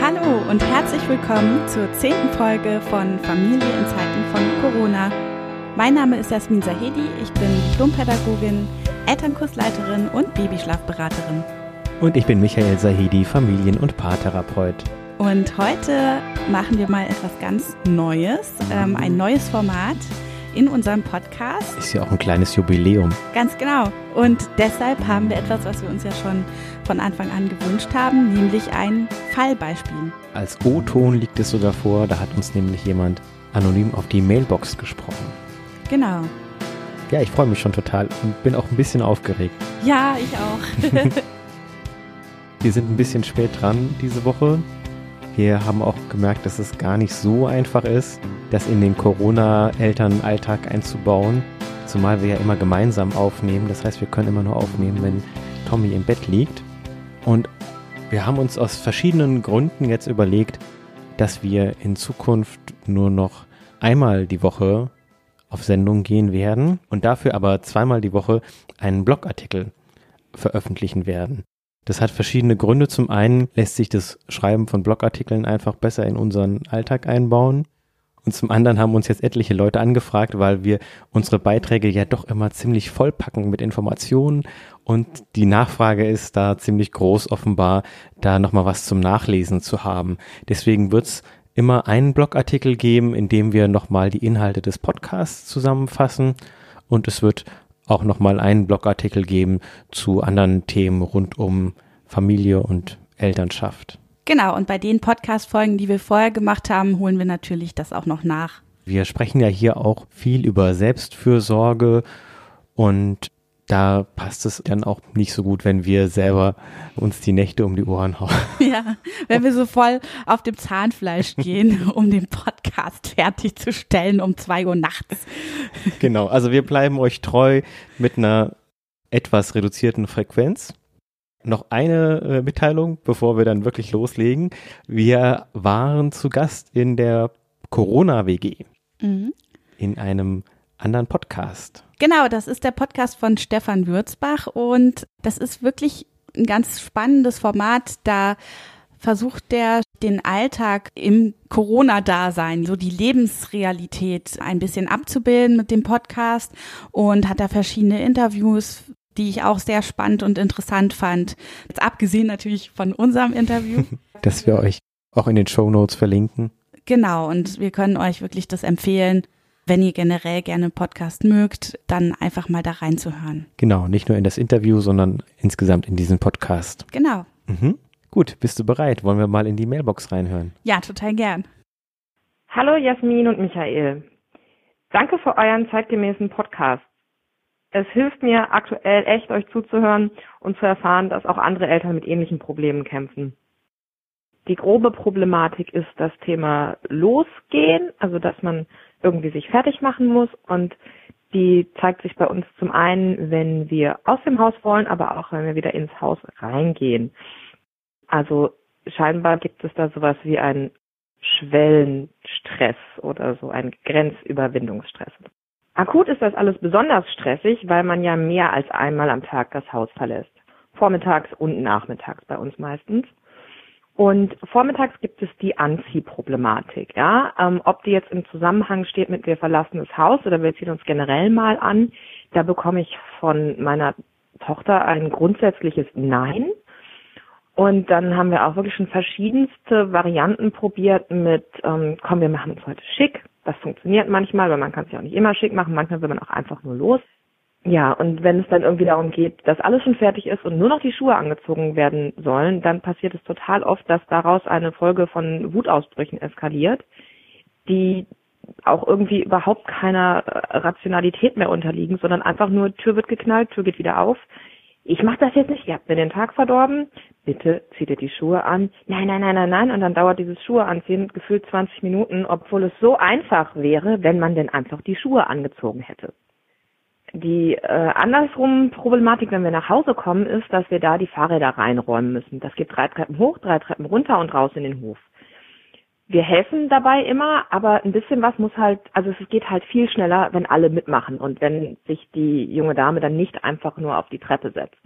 Hallo und herzlich willkommen zur zehnten Folge von Familie in Zeiten von Corona. Mein Name ist Jasmin Sahedi, ich bin Diplompädagogin, Elternkursleiterin und Babyschlafberaterin. Und ich bin Michael Sahedi, Familien- und Paartherapeut. Und heute machen wir mal etwas ganz Neues, ähm, ein neues Format in unserem Podcast. Ist ja auch ein kleines Jubiläum. Ganz genau. Und deshalb haben wir etwas, was wir uns ja schon von Anfang an gewünscht haben, nämlich ein Fallbeispiel. Als O-Ton liegt es sogar vor, da hat uns nämlich jemand anonym auf die Mailbox gesprochen. Genau. Ja, ich freue mich schon total und bin auch ein bisschen aufgeregt. Ja, ich auch. wir sind ein bisschen spät dran diese Woche. Wir haben auch gemerkt, dass es gar nicht so einfach ist, das in den Corona-Elternalltag einzubauen. Zumal wir ja immer gemeinsam aufnehmen. Das heißt, wir können immer nur aufnehmen, wenn Tommy im Bett liegt. Und wir haben uns aus verschiedenen Gründen jetzt überlegt, dass wir in Zukunft nur noch einmal die Woche auf Sendung gehen werden und dafür aber zweimal die Woche einen Blogartikel veröffentlichen werden. Das hat verschiedene Gründe. Zum einen lässt sich das Schreiben von Blogartikeln einfach besser in unseren Alltag einbauen. Und zum anderen haben uns jetzt etliche Leute angefragt, weil wir unsere Beiträge ja doch immer ziemlich vollpacken mit Informationen und die Nachfrage ist da ziemlich groß offenbar, da nochmal was zum Nachlesen zu haben. Deswegen wird's immer einen Blogartikel geben, in dem wir nochmal die Inhalte des Podcasts zusammenfassen und es wird auch nochmal einen Blogartikel geben zu anderen Themen rund um Familie und Elternschaft. Genau, und bei den Podcast-Folgen, die wir vorher gemacht haben, holen wir natürlich das auch noch nach. Wir sprechen ja hier auch viel über Selbstfürsorge und da passt es dann auch nicht so gut, wenn wir selber uns die Nächte um die Ohren hauen. Ja, wenn wir so voll auf dem Zahnfleisch gehen, um den Podcast fertigzustellen um zwei Uhr nachts. Genau, also wir bleiben euch treu mit einer etwas reduzierten Frequenz. Noch eine äh, Mitteilung, bevor wir dann wirklich loslegen. Wir waren zu Gast in der Corona-WG. Mhm. In einem anderen Podcast. Genau, das ist der Podcast von Stefan Würzbach und das ist wirklich ein ganz spannendes Format. Da versucht der den Alltag im Corona-Dasein, so die Lebensrealität ein bisschen abzubilden mit dem Podcast und hat da verschiedene Interviews, die ich auch sehr spannend und interessant fand. Jetzt abgesehen natürlich von unserem Interview. Dass wir euch auch in den Show Notes verlinken. Genau, und wir können euch wirklich das empfehlen, wenn ihr generell gerne Podcast mögt, dann einfach mal da reinzuhören. Genau, nicht nur in das Interview, sondern insgesamt in diesen Podcast. Genau. Mhm. Gut, bist du bereit? Wollen wir mal in die Mailbox reinhören? Ja, total gern. Hallo Jasmin und Michael. Danke für euren zeitgemäßen Podcast. Es hilft mir aktuell echt, euch zuzuhören und zu erfahren, dass auch andere Eltern mit ähnlichen Problemen kämpfen. Die grobe Problematik ist das Thema Losgehen, also dass man irgendwie sich fertig machen muss und die zeigt sich bei uns zum einen, wenn wir aus dem Haus wollen, aber auch wenn wir wieder ins Haus reingehen. Also scheinbar gibt es da sowas wie einen Schwellenstress oder so einen Grenzüberwindungsstress. Akut ist das alles besonders stressig, weil man ja mehr als einmal am Tag das Haus verlässt. Vormittags und nachmittags bei uns meistens. Und vormittags gibt es die Anziehproblematik, ja. Ähm, ob die jetzt im Zusammenhang steht mit wir verlassen das Haus oder wir ziehen uns generell mal an, da bekomme ich von meiner Tochter ein grundsätzliches Nein. Und dann haben wir auch wirklich schon verschiedenste Varianten probiert mit, ähm, komm, wir machen uns heute schick. Das funktioniert manchmal, weil man kann sich auch nicht immer schick machen. Manchmal will man auch einfach nur los. Ja, und wenn es dann irgendwie darum geht, dass alles schon fertig ist und nur noch die Schuhe angezogen werden sollen, dann passiert es total oft, dass daraus eine Folge von Wutausbrüchen eskaliert, die auch irgendwie überhaupt keiner Rationalität mehr unterliegen, sondern einfach nur Tür wird geknallt, Tür geht wieder auf. Ich mach das jetzt nicht, ihr habt mir den Tag verdorben, bitte zieht ihr die Schuhe an. Nein, nein, nein, nein, nein. Und dann dauert dieses Schuhe anziehen gefühlt 20 Minuten, obwohl es so einfach wäre, wenn man denn einfach die Schuhe angezogen hätte. Die äh, andersrum Problematik, wenn wir nach Hause kommen, ist, dass wir da die Fahrräder reinräumen müssen. Das geht drei Treppen hoch, drei Treppen runter und raus in den Hof. Wir helfen dabei immer, aber ein bisschen was muss halt, also es geht halt viel schneller, wenn alle mitmachen und wenn sich die junge Dame dann nicht einfach nur auf die Treppe setzt.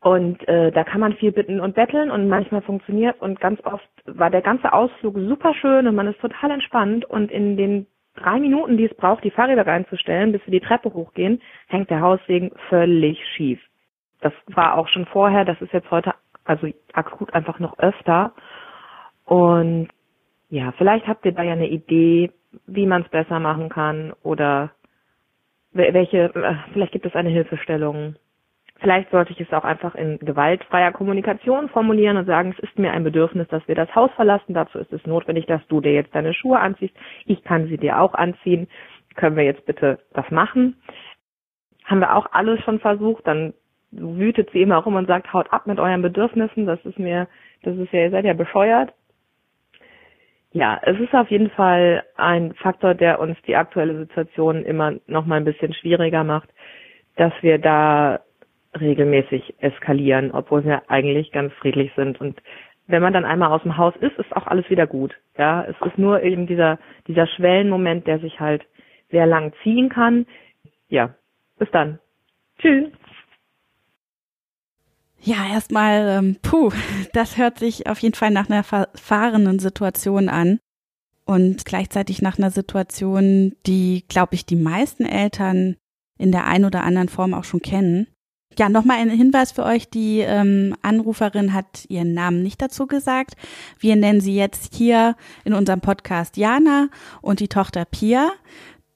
Und äh, da kann man viel bitten und betteln und manchmal funktioniert und ganz oft war der ganze Ausflug super schön und man ist total entspannt und in den drei Minuten, die es braucht, die Fahrräder reinzustellen, bis wir die Treppe hochgehen, hängt der Haussegen völlig schief. Das war auch schon vorher, das ist jetzt heute also akut einfach noch öfter. Und ja, vielleicht habt ihr da ja eine Idee, wie man es besser machen kann oder welche, äh, vielleicht gibt es eine Hilfestellung, Vielleicht sollte ich es auch einfach in gewaltfreier Kommunikation formulieren und sagen, es ist mir ein Bedürfnis, dass wir das Haus verlassen. Dazu ist es notwendig, dass du dir jetzt deine Schuhe anziehst. Ich kann sie dir auch anziehen. Können wir jetzt bitte das machen? Haben wir auch alles schon versucht. Dann wütet sie immer rum und sagt, haut ab mit euren Bedürfnissen. Das ist mir, das ist ja, ihr seid ja bescheuert. Ja, es ist auf jeden Fall ein Faktor, der uns die aktuelle Situation immer noch mal ein bisschen schwieriger macht, dass wir da regelmäßig eskalieren, obwohl wir eigentlich ganz friedlich sind. Und wenn man dann einmal aus dem Haus ist, ist auch alles wieder gut. Ja, es ist nur eben dieser, dieser Schwellenmoment, der sich halt sehr lang ziehen kann. Ja, bis dann. Tschüss. Ja, erstmal, ähm, puh, das hört sich auf jeden Fall nach einer verfahrenen Situation an und gleichzeitig nach einer Situation, die, glaube ich, die meisten Eltern in der einen oder anderen Form auch schon kennen. Ja, nochmal ein Hinweis für euch. Die ähm, Anruferin hat ihren Namen nicht dazu gesagt. Wir nennen sie jetzt hier in unserem Podcast Jana und die Tochter Pia,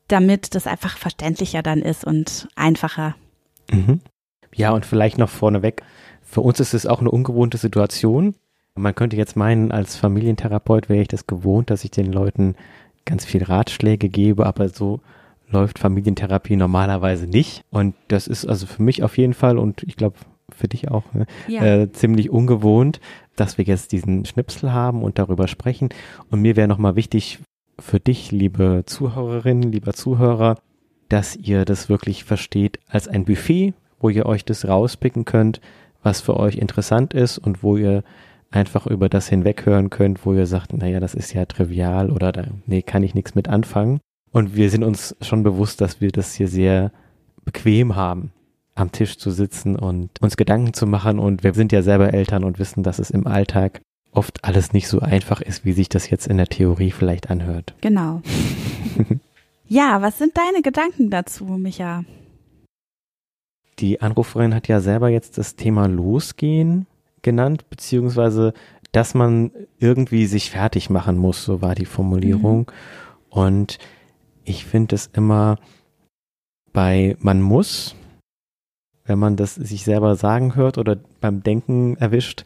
damit das einfach verständlicher dann ist und einfacher. Mhm. Ja, und vielleicht noch vorneweg. Für uns ist es auch eine ungewohnte Situation. Man könnte jetzt meinen, als Familientherapeut wäre ich das gewohnt, dass ich den Leuten ganz viel Ratschläge gebe, aber so läuft Familientherapie normalerweise nicht. Und das ist also für mich auf jeden Fall und ich glaube für dich auch ne, ja. äh, ziemlich ungewohnt, dass wir jetzt diesen Schnipsel haben und darüber sprechen. Und mir wäre nochmal wichtig für dich, liebe Zuhörerinnen, lieber Zuhörer, dass ihr das wirklich versteht als ein Buffet, wo ihr euch das rauspicken könnt, was für euch interessant ist und wo ihr einfach über das hinweghören könnt, wo ihr sagt, naja, das ist ja trivial oder da, nee, kann ich nichts mit anfangen. Und wir sind uns schon bewusst, dass wir das hier sehr bequem haben, am Tisch zu sitzen und uns Gedanken zu machen. Und wir sind ja selber Eltern und wissen, dass es im Alltag oft alles nicht so einfach ist, wie sich das jetzt in der Theorie vielleicht anhört. Genau. ja, was sind deine Gedanken dazu, Micha? Die Anruferin hat ja selber jetzt das Thema Losgehen genannt, beziehungsweise dass man irgendwie sich fertig machen muss, so war die Formulierung. Mhm. Und ich finde es immer bei man muss, wenn man das sich selber sagen hört oder beim Denken erwischt,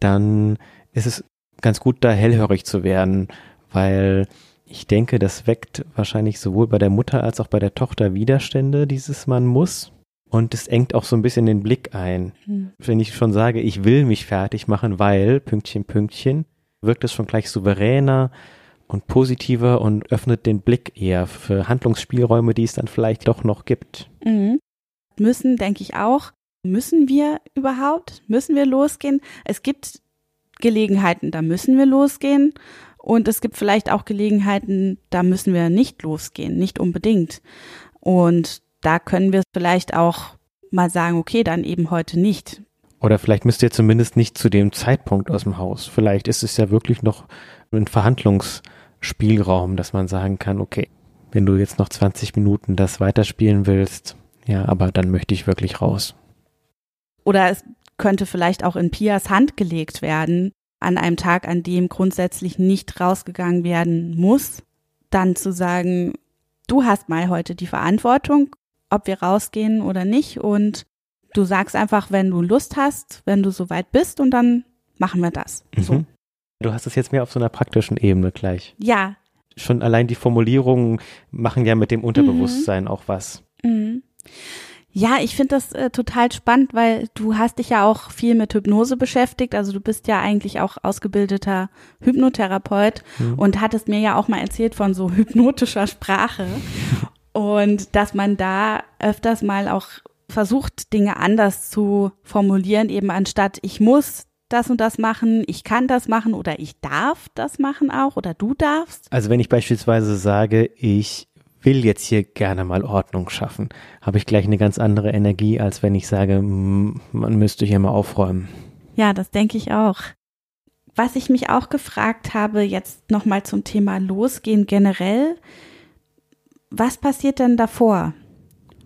dann ist es ganz gut, da hellhörig zu werden, weil ich denke, das weckt wahrscheinlich sowohl bei der Mutter als auch bei der Tochter Widerstände, dieses man muss. Und es engt auch so ein bisschen den Blick ein. Hm. Wenn ich schon sage, ich will mich fertig machen, weil, Pünktchen, Pünktchen, wirkt es schon gleich souveräner, und positiver und öffnet den Blick eher für Handlungsspielräume, die es dann vielleicht doch noch gibt. Mhm. Müssen, denke ich auch. Müssen wir überhaupt? Müssen wir losgehen? Es gibt Gelegenheiten, da müssen wir losgehen. Und es gibt vielleicht auch Gelegenheiten, da müssen wir nicht losgehen, nicht unbedingt. Und da können wir vielleicht auch mal sagen, okay, dann eben heute nicht. Oder vielleicht müsst ihr zumindest nicht zu dem Zeitpunkt aus dem Haus. Vielleicht ist es ja wirklich noch ein Verhandlungs- Spielraum, dass man sagen kann, okay, wenn du jetzt noch 20 Minuten das weiterspielen willst, ja, aber dann möchte ich wirklich raus. Oder es könnte vielleicht auch in Pias Hand gelegt werden, an einem Tag, an dem grundsätzlich nicht rausgegangen werden muss, dann zu sagen, du hast mal heute die Verantwortung, ob wir rausgehen oder nicht und du sagst einfach, wenn du Lust hast, wenn du soweit bist und dann machen wir das. Mhm. So. Du hast es jetzt mehr auf so einer praktischen Ebene gleich. Ja. Schon allein die Formulierungen machen ja mit dem Unterbewusstsein mhm. auch was. Mhm. Ja, ich finde das äh, total spannend, weil du hast dich ja auch viel mit Hypnose beschäftigt. Also du bist ja eigentlich auch ausgebildeter Hypnotherapeut mhm. und hattest mir ja auch mal erzählt von so hypnotischer Sprache und dass man da öfters mal auch versucht, Dinge anders zu formulieren, eben anstatt ich muss, das und das machen, ich kann das machen oder ich darf das machen auch oder du darfst? Also wenn ich beispielsweise sage, ich will jetzt hier gerne mal Ordnung schaffen, habe ich gleich eine ganz andere Energie, als wenn ich sage, man müsste hier mal aufräumen. Ja, das denke ich auch. Was ich mich auch gefragt habe, jetzt nochmal zum Thema Losgehen generell. Was passiert denn davor,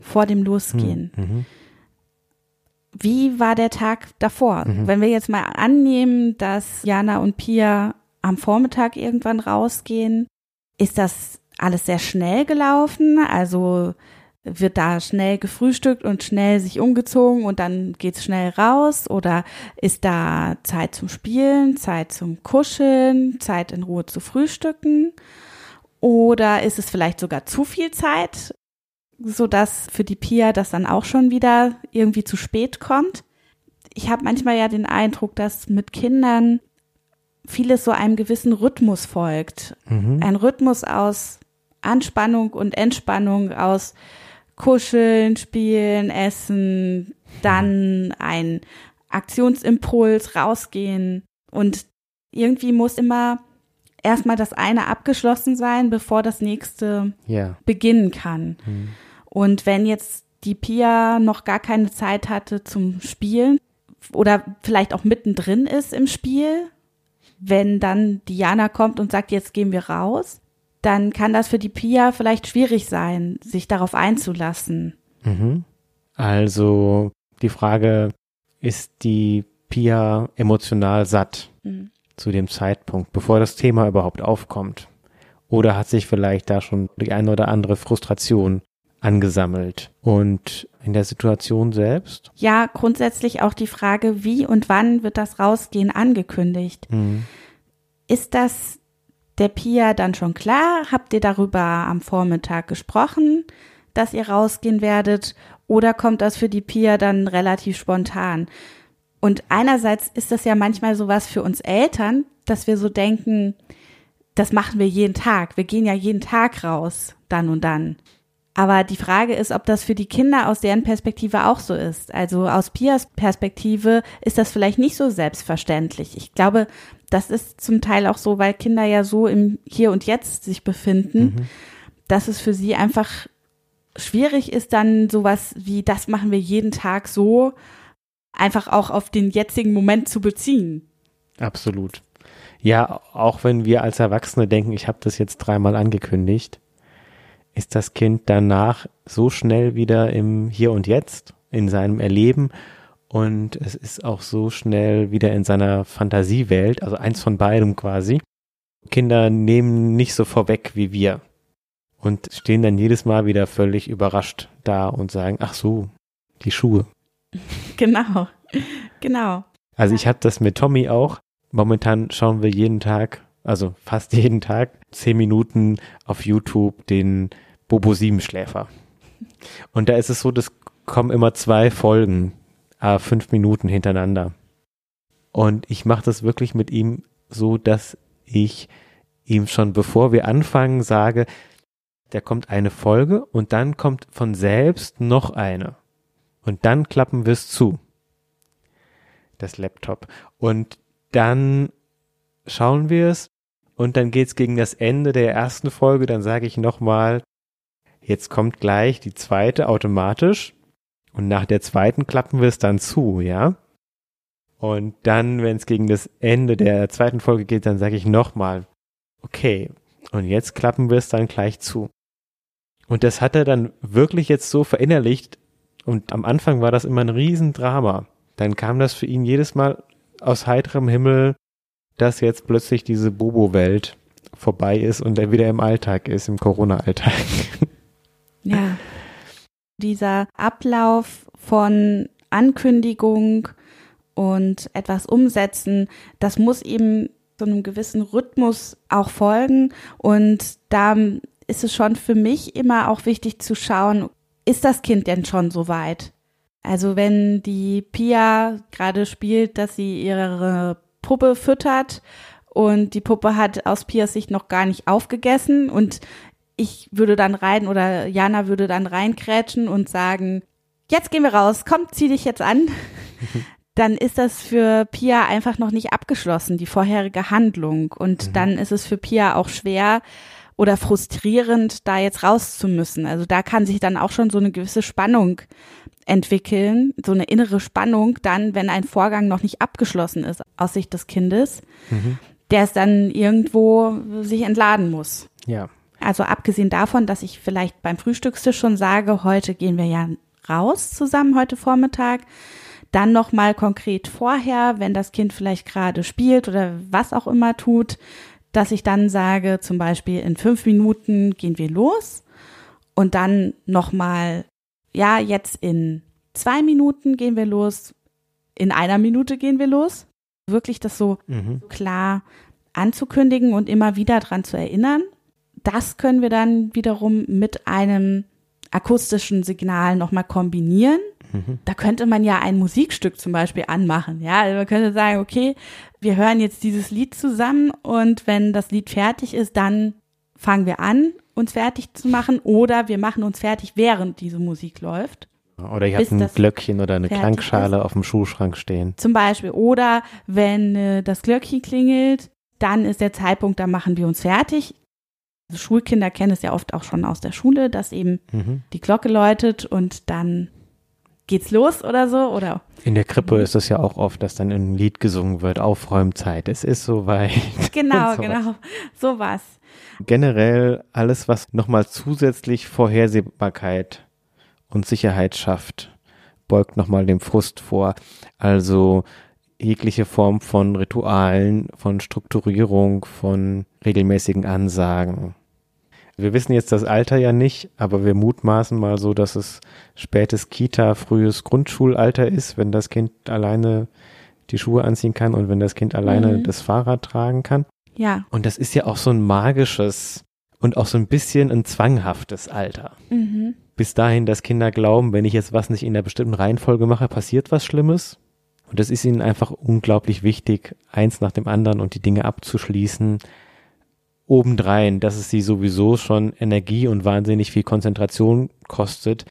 vor dem Losgehen? Hm, mhm. Wie war der Tag davor? Mhm. Wenn wir jetzt mal annehmen, dass Jana und Pia am Vormittag irgendwann rausgehen, ist das alles sehr schnell gelaufen. Also wird da schnell gefrühstückt und schnell sich umgezogen und dann geht's schnell raus oder ist da Zeit zum Spielen, Zeit zum Kuscheln, Zeit in Ruhe zu frühstücken oder ist es vielleicht sogar zu viel Zeit, so dass für die Pia das dann auch schon wieder irgendwie zu spät kommt? Ich habe manchmal ja den Eindruck, dass mit Kindern vieles so einem gewissen Rhythmus folgt. Mhm. Ein Rhythmus aus Anspannung und Entspannung aus Kuscheln, Spielen, Essen, dann ein Aktionsimpuls, rausgehen. Und irgendwie muss immer erstmal das eine abgeschlossen sein, bevor das nächste Ja. beginnen kann. Mhm. Und wenn jetzt die Pia noch gar keine Zeit hatte zum Spielen oder vielleicht auch mittendrin ist im Spiel, wenn dann Diana kommt und sagt, jetzt gehen wir raus, dann kann das für die Pia vielleicht schwierig sein, sich darauf einzulassen. Mhm. Also die Frage, ist die Pia emotional satt Mhm. zu dem Zeitpunkt, bevor das Thema überhaupt aufkommt? Oder hat sich vielleicht da schon die eine oder andere Frustration angesammelt? Und in der Situation selbst? Ja, grundsätzlich auch die Frage, wie und wann wird das Rausgehen angekündigt? Mhm. Ist das der Pia dann schon klar? Habt ihr darüber am Vormittag gesprochen, dass ihr rausgehen werdet? Oder kommt das für die Pia dann relativ spontan? Und einerseits ist das ja manchmal sowas für uns Eltern, dass wir so denken, das machen wir jeden Tag. Wir gehen ja jeden Tag raus, dann und dann. Aber die Frage ist, ob das für die Kinder aus deren Perspektive auch so ist. Also aus Pias Perspektive ist das vielleicht nicht so selbstverständlich. Ich glaube, das ist zum Teil auch so, weil Kinder ja so im Hier und Jetzt sich befinden, Mhm. dass es für sie einfach schwierig ist, dann sowas wie, das machen wir jeden Tag so, einfach auch auf den jetzigen Moment zu beziehen. Absolut. Ja, auch wenn wir als Erwachsene denken, ich habe das jetzt dreimal angekündigt, ist das Kind danach so schnell wieder im Hier und Jetzt, in seinem Erleben und es ist auch so schnell wieder in seiner Fantasiewelt, also eins von beidem quasi. Kinder nehmen nicht so vorweg wie wir und stehen dann jedes Mal wieder völlig überrascht da und sagen, ach so, die Schuhe. Genau, genau. Also ich habe das mit Tommy auch. Momentan schauen wir jeden Tag, also fast jeden Tag, zehn Minuten auf YouTube den Bobo Siebenschläfer. Und da ist es so, das kommen immer zwei Folgen, äh, fünf Minuten hintereinander. Und ich mache das wirklich mit ihm so, dass ich ihm schon bevor wir anfangen sage, da kommt eine Folge und dann kommt von selbst noch eine. Und dann klappen wir es zu. Das Laptop. Und dann schauen wir es und dann geht's gegen das Ende der ersten Folge. Dann sage ich nochmal, jetzt kommt gleich die zweite automatisch. Und nach der zweiten klappen wir es dann zu, ja? Und dann, wenn es gegen das Ende der zweiten Folge geht, dann sage ich nochmal, okay, und jetzt klappen wir es dann gleich zu. Und das hat er dann wirklich jetzt so verinnerlicht. Und am Anfang war das immer ein Riesendrama. Dann kam das für ihn jedes Mal aus heiterem Himmel, dass jetzt plötzlich diese Bobo-Welt vorbei ist und er wieder im Alltag ist, im Corona-Alltag. Ja. Dieser Ablauf von Ankündigung und etwas umsetzen, das muss eben so einem gewissen Rhythmus auch folgen. Und da ist es schon für mich immer auch wichtig zu schauen, ist das Kind denn schon so weit? Also wenn die Pia gerade spielt, dass sie ihre Puppe füttert und die Puppe hat aus Pias Sicht noch gar nicht aufgegessen und ich würde dann rein oder Jana würde dann reinkrätschen und sagen, jetzt gehen wir raus, komm, zieh dich jetzt an. dann ist das für Pia einfach noch nicht abgeschlossen, die vorherige Handlung. Und Mhm. dann ist es für Pia auch schwer oder frustrierend, da jetzt raus zu müssen. Also da kann sich dann auch schon so eine gewisse Spannung entwickeln, so eine innere Spannung dann, wenn ein Vorgang noch nicht abgeschlossen ist aus Sicht des Kindes, Mhm. der es dann irgendwo sich entladen muss. Ja. Also abgesehen davon, dass ich vielleicht beim Frühstückstisch schon sage, heute gehen wir ja raus zusammen heute Vormittag, dann noch mal konkret vorher, wenn das Kind vielleicht gerade spielt oder was auch immer tut, dass ich dann sage, zum Beispiel in fünf Minuten gehen wir los und dann noch mal, ja jetzt in zwei Minuten gehen wir los, in einer Minute gehen wir los, wirklich das so Mhm. klar anzukündigen und immer wieder dran zu erinnern. Das können wir dann wiederum mit einem akustischen Signal nochmal kombinieren. Mhm. Da könnte man ja ein Musikstück zum Beispiel anmachen. Ja, also man könnte sagen, okay, wir hören jetzt dieses Lied zusammen und wenn das Lied fertig ist, dann fangen wir an, uns fertig zu machen oder wir machen uns fertig, während diese Musik läuft. Oder ihr habt ein Glöckchen oder eine Klangschale auf dem Schuhschrank stehen. Zum Beispiel. Oder wenn äh, das Glöckchen klingelt, dann ist der Zeitpunkt, da machen wir uns fertig. Also Schulkinder kennen es ja oft auch schon aus der Schule, dass eben Mhm. die Glocke läutet und dann geht's los oder so. Oder In der Krippe ist es ja auch oft, dass dann ein Lied gesungen wird, Aufräumzeit, es ist soweit. genau, Und sowas. genau. Sowas. Generell alles, was nochmal zusätzlich Vorhersehbarkeit und Sicherheit schafft, beugt nochmal dem Frust vor. Also jegliche Form von Ritualen, von Strukturierung, von regelmäßigen Ansagen. Wir wissen jetzt das Alter ja nicht, aber wir mutmaßen mal so, dass es spätes Kita, frühes Grundschulalter ist, wenn das Kind alleine die Schuhe anziehen kann und wenn das Kind alleine Mhm. das Fahrrad tragen kann. Ja. Und das ist ja auch so ein magisches und auch so ein bisschen ein zwanghaftes Alter. Mhm. Bis dahin, dass Kinder glauben, wenn ich jetzt was nicht in einer bestimmten Reihenfolge mache, passiert was Schlimmes. Und das ist ihnen einfach unglaublich wichtig, eins nach dem anderen und die Dinge abzuschließen. Obendrein, dass es sie sowieso schon Energie und wahnsinnig viel Konzentration kostet.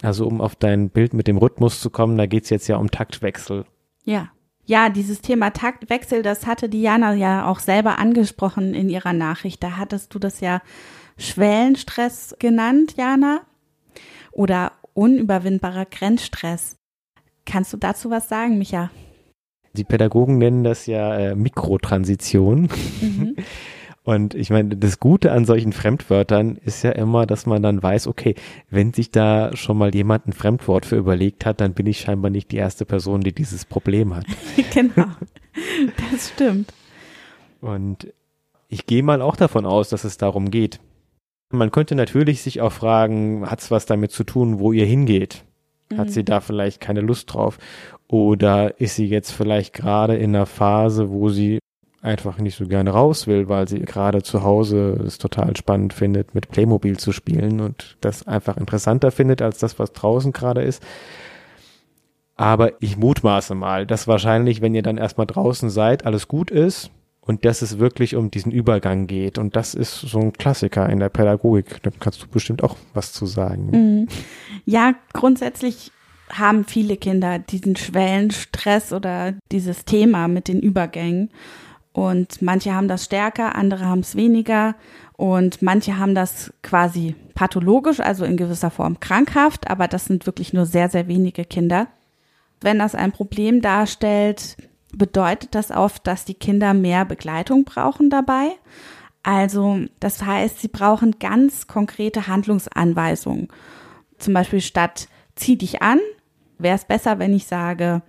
Also um auf dein Bild mit dem Rhythmus zu kommen, da geht's jetzt ja um Taktwechsel. Ja. Ja, dieses Thema Taktwechsel, das hatte Diana ja auch selber angesprochen in ihrer Nachricht. Da hattest du das ja Schwellenstress genannt, Jana. Oder unüberwindbarer Grenzstress. Kannst du dazu was sagen, Micha? Die Pädagogen nennen das ja äh, Mikrotransition. Mhm. Und ich meine, das Gute an solchen Fremdwörtern ist ja immer, dass man dann weiß, okay, wenn sich da schon mal jemand ein Fremdwort für überlegt hat, dann bin ich scheinbar nicht die erste Person, die dieses Problem hat. genau. Das stimmt. Und ich gehe mal auch davon aus, dass es darum geht. Man könnte natürlich sich auch fragen, hat es was damit zu tun, wo ihr hingeht? Hat Mhm. sie da vielleicht keine Lust drauf? Oder ist sie jetzt vielleicht gerade in einer Phase, wo sie einfach nicht so gerne raus will, weil sie gerade zu Hause es total spannend findet, mit Playmobil zu spielen und das einfach interessanter findet als das, was draußen gerade ist. Aber ich mutmaße mal, dass wahrscheinlich, wenn ihr dann erstmal draußen seid, alles gut ist und dass es wirklich um diesen Übergang geht. Und das ist so ein Klassiker in der Pädagogik. Da kannst du bestimmt auch was zu sagen. Mhm. Ja, grundsätzlich haben viele Kinder diesen Schwellenstress oder dieses Thema mit den Übergängen. Und manche haben das stärker, andere haben es weniger. Und manche haben das quasi pathologisch, also in gewisser Form krankhaft, aber das sind wirklich nur sehr, sehr wenige Kinder. Wenn das ein Problem darstellt, bedeutet das oft, dass die Kinder mehr Begleitung brauchen dabei. Also das heißt, sie brauchen ganz konkrete Handlungsanweisungen. Zum Beispiel statt zieh dich an, wäre es besser, wenn ich sage,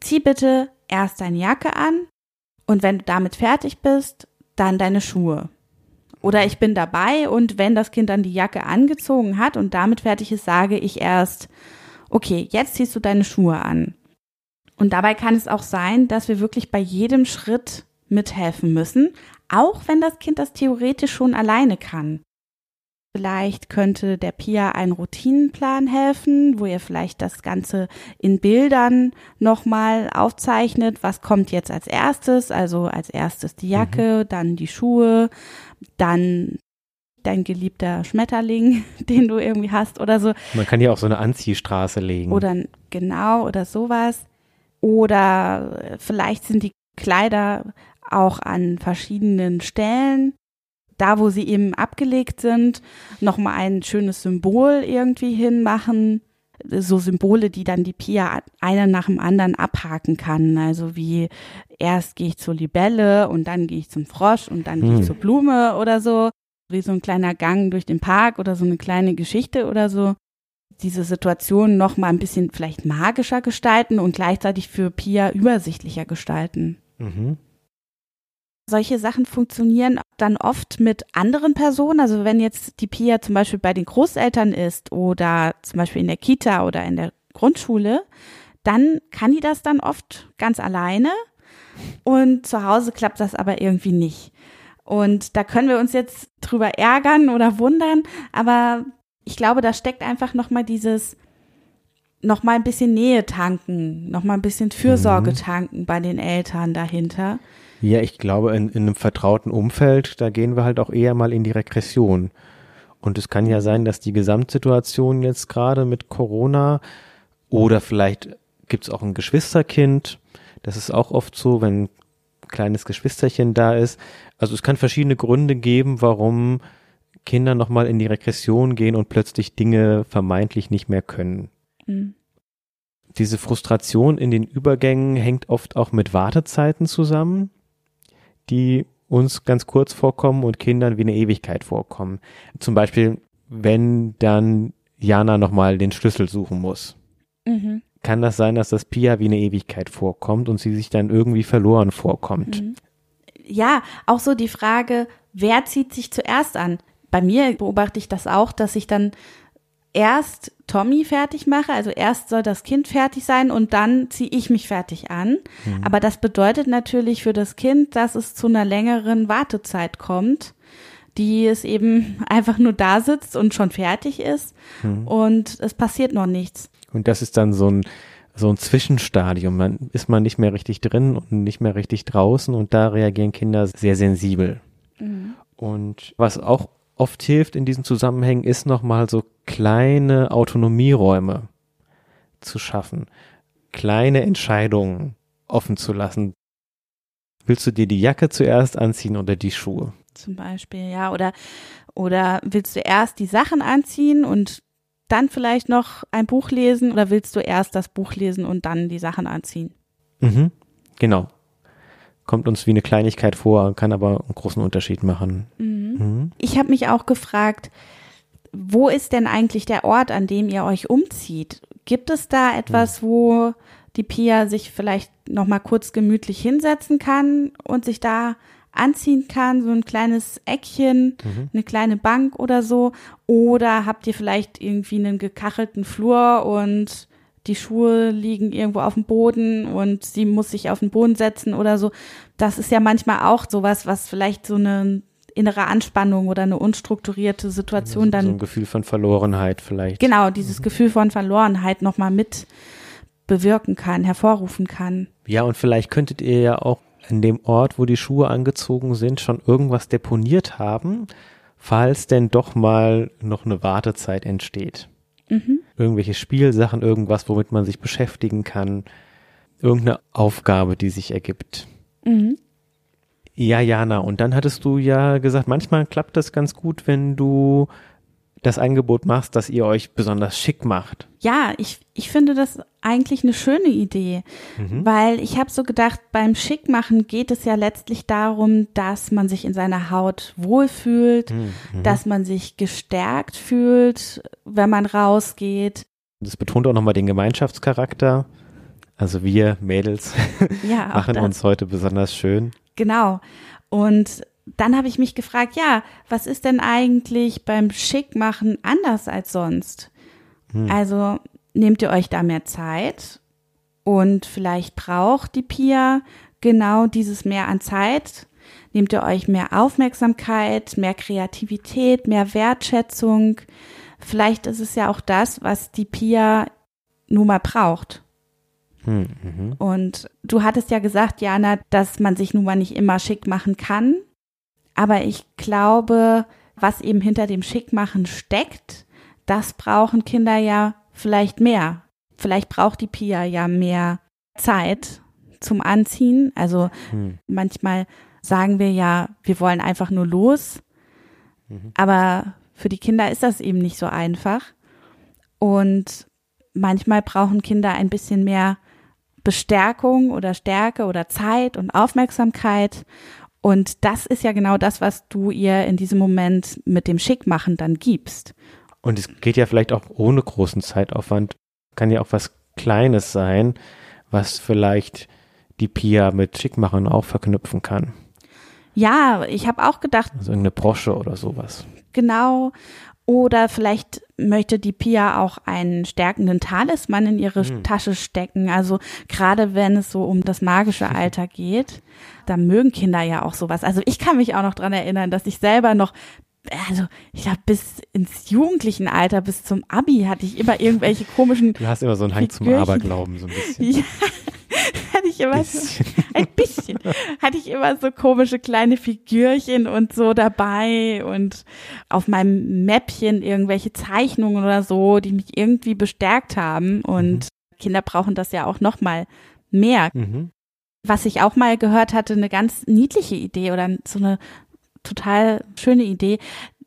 zieh bitte erst deine Jacke an und wenn du damit fertig bist, dann deine Schuhe. Oder ich bin dabei und wenn das Kind dann die Jacke angezogen hat und damit fertig ist, sage ich erst, okay, jetzt ziehst du deine Schuhe an. Und dabei kann es auch sein, dass wir wirklich bei jedem Schritt mithelfen müssen, auch wenn das Kind das theoretisch schon alleine kann. Vielleicht könnte der Pia ein Routinenplan helfen, wo ihr vielleicht das Ganze in Bildern nochmal aufzeichnet. Was kommt jetzt als erstes? Also als erstes die Jacke, dann die Schuhe, dann dein geliebter Schmetterling, den du irgendwie hast oder so. Man kann ja auch so eine Anziehstraße legen. Oder genau oder sowas. Oder vielleicht sind die Kleider auch an verschiedenen Stellen. Da, wo sie eben abgelegt sind, nochmal ein schönes Symbol irgendwie hinmachen. So Symbole, die dann die Pia einer nach dem anderen abhaken kann. Also wie erst gehe ich zur Libelle und dann gehe ich zum Frosch und dann gehe ich Hm. zur Blume oder so. Wie so ein kleiner Gang durch den Park oder so eine kleine Geschichte oder so. Diese Situation noch mal ein bisschen vielleicht magischer gestalten und gleichzeitig für Pia übersichtlicher gestalten. Mhm. Solche Sachen funktionieren dann oft mit anderen Personen. Also wenn jetzt die Pia zum Beispiel bei den Großeltern ist oder zum Beispiel in der Kita oder in der Grundschule, dann kann die das dann oft ganz alleine und zu Hause klappt das aber irgendwie nicht. Und da können wir uns jetzt drüber ärgern oder wundern, aber ich glaube, da steckt einfach nochmal dieses nochmal ein bisschen Nähe tanken, nochmal ein bisschen Fürsorge tanken bei den Eltern dahinter. Ja, ich glaube, in, in einem vertrauten Umfeld, da gehen wir halt auch eher mal in die Regression. Und es kann ja sein, dass die Gesamtsituation jetzt gerade mit Corona oder vielleicht gibt's auch ein Geschwisterkind. Das ist auch oft so, wenn ein kleines Geschwisterchen da ist. Also es kann verschiedene Gründe geben, warum Kinder nochmal in die Regression gehen und plötzlich Dinge vermeintlich nicht mehr können. Mhm. Diese Frustration in den Übergängen hängt oft auch mit Wartezeiten zusammen, die uns ganz kurz vorkommen und Kindern wie eine Ewigkeit vorkommen. Zum Beispiel, wenn dann Jana nochmal den Schlüssel suchen muss. Mhm. Kann das sein, dass das Pia wie eine Ewigkeit vorkommt und sie sich dann irgendwie verloren vorkommt? Mhm. Ja, auch so die Frage, wer zieht sich zuerst an? Bei mir beobachte ich das auch, dass ich dann erst Tommy fertig mache, also erst soll das Kind fertig sein und dann ziehe ich mich fertig an. Aber das bedeutet natürlich für das Kind, dass es zu einer längeren Wartezeit kommt, die es eben einfach nur da sitzt und schon fertig ist und es passiert noch nichts. Und das ist dann so ein, so ein Zwischenstadium. Man ist man nicht mehr richtig drin und nicht mehr richtig draußen und da reagieren Kinder sehr sensibel. Und was auch oft hilft in diesen Zusammenhängen, ist nochmal so kleine Autonomieräume zu schaffen, kleine Entscheidungen offen zu lassen. Willst du dir die Jacke zuerst anziehen oder die Schuhe? zum Beispiel, ja, oder, oder willst du erst die Sachen anziehen und dann vielleicht noch ein Buch lesen oder willst du erst das Buch lesen und dann die Sachen anziehen? Mhm, genau. Kommt uns wie eine Kleinigkeit vor, kann aber einen großen Unterschied machen. Mhm. Ich habe mich auch gefragt, wo ist denn eigentlich der Ort, an dem ihr euch umzieht? Gibt es da etwas, wo die Pia sich vielleicht noch mal kurz gemütlich hinsetzen kann und sich da anziehen kann, so ein kleines Eckchen, eine kleine Bank oder so? Oder habt ihr vielleicht irgendwie einen gekachelten Flur und die Schuhe liegen irgendwo auf dem Boden und sie muss sich auf den Boden setzen oder so? Das ist ja manchmal auch sowas, was vielleicht so eine innere Anspannung oder eine unstrukturierte Situation so, dann so ein Gefühl von Verlorenheit vielleicht. genau dieses Gefühl von Verlorenheit noch mal mit bewirken kann, hervorrufen kann. Ja, und vielleicht könntet ihr ja auch an dem Ort, wo die Schuhe angezogen sind, schon irgendwas deponiert haben, falls denn doch mal noch eine Wartezeit entsteht. Mhm. Irgendwelche Spielsachen, irgendwas, womit man sich beschäftigen kann, irgendeine Aufgabe, die sich ergibt. Mhm. Ja, Jana, und dann hattest du ja gesagt, manchmal klappt das ganz gut, wenn du das Angebot machst, dass ihr euch besonders schick macht. Ja, ich, ich finde das eigentlich eine schöne Idee, weil ich habe so gedacht, beim Schickmachen geht es ja letztlich darum, dass man sich in seiner Haut wohlfühlt, dass man sich gestärkt fühlt, wenn man rausgeht. Das betont auch nochmal den Gemeinschaftscharakter. Also wir Mädels Ja, machen uns heute besonders schön. Genau. Und dann habe ich mich gefragt, ja, was ist denn eigentlich beim Schickmachen anders als sonst? Also nehmt ihr euch da mehr Zeit und vielleicht braucht die Pia genau dieses mehr an Zeit. Nehmt ihr euch mehr Aufmerksamkeit, mehr Kreativität, mehr Wertschätzung. Vielleicht ist es ja auch das, was die Pia nun mal braucht. Hm, mhm. Und du hattest ja gesagt, Jana, dass man sich nun mal nicht immer schick machen kann. Aber ich glaube, was eben hinter dem Schickmachen steckt, das brauchen Kinder ja vielleicht mehr. Vielleicht braucht die Pia ja mehr Zeit zum Anziehen. Also Hm. manchmal sagen wir ja, wir wollen einfach nur los. Mhm. Aber für die Kinder ist das eben nicht so einfach. Und manchmal brauchen Kinder ein bisschen mehr Bestärkung oder Stärke oder Zeit und Aufmerksamkeit. Und das ist ja genau das, was du ihr in diesem Moment mit dem Schickmachen dann gibst. Und es geht ja vielleicht auch ohne großen Zeitaufwand. Kann ja auch was Kleines sein, was vielleicht die Pia mit Schickmachen auch verknüpfen kann. Ja, ich habe auch gedacht. Also irgendeine Brosche oder sowas. Genau. Oder vielleicht möchte die Pia auch einen stärkenden Talisman in ihre hm. Tasche stecken. Also gerade wenn es so um das magische Alter geht, da mögen Kinder ja auch sowas. Also ich kann mich auch noch dran erinnern, dass ich selber noch also ich glaube, bis ins jugendlichen Alter, bis zum Abi hatte ich immer irgendwelche komischen. Du hast immer so einen Hang zum Aberglauben, so ein bisschen. Ja, ich immer so, ein bisschen, hatte ich immer so komische kleine Figürchen und so dabei und auf meinem Mäppchen irgendwelche Zeichnungen oder so, die mich irgendwie bestärkt haben und mhm. Kinder brauchen das ja auch noch mal mehr. Mhm. Was ich auch mal gehört hatte, eine ganz niedliche Idee oder so eine total schöne Idee,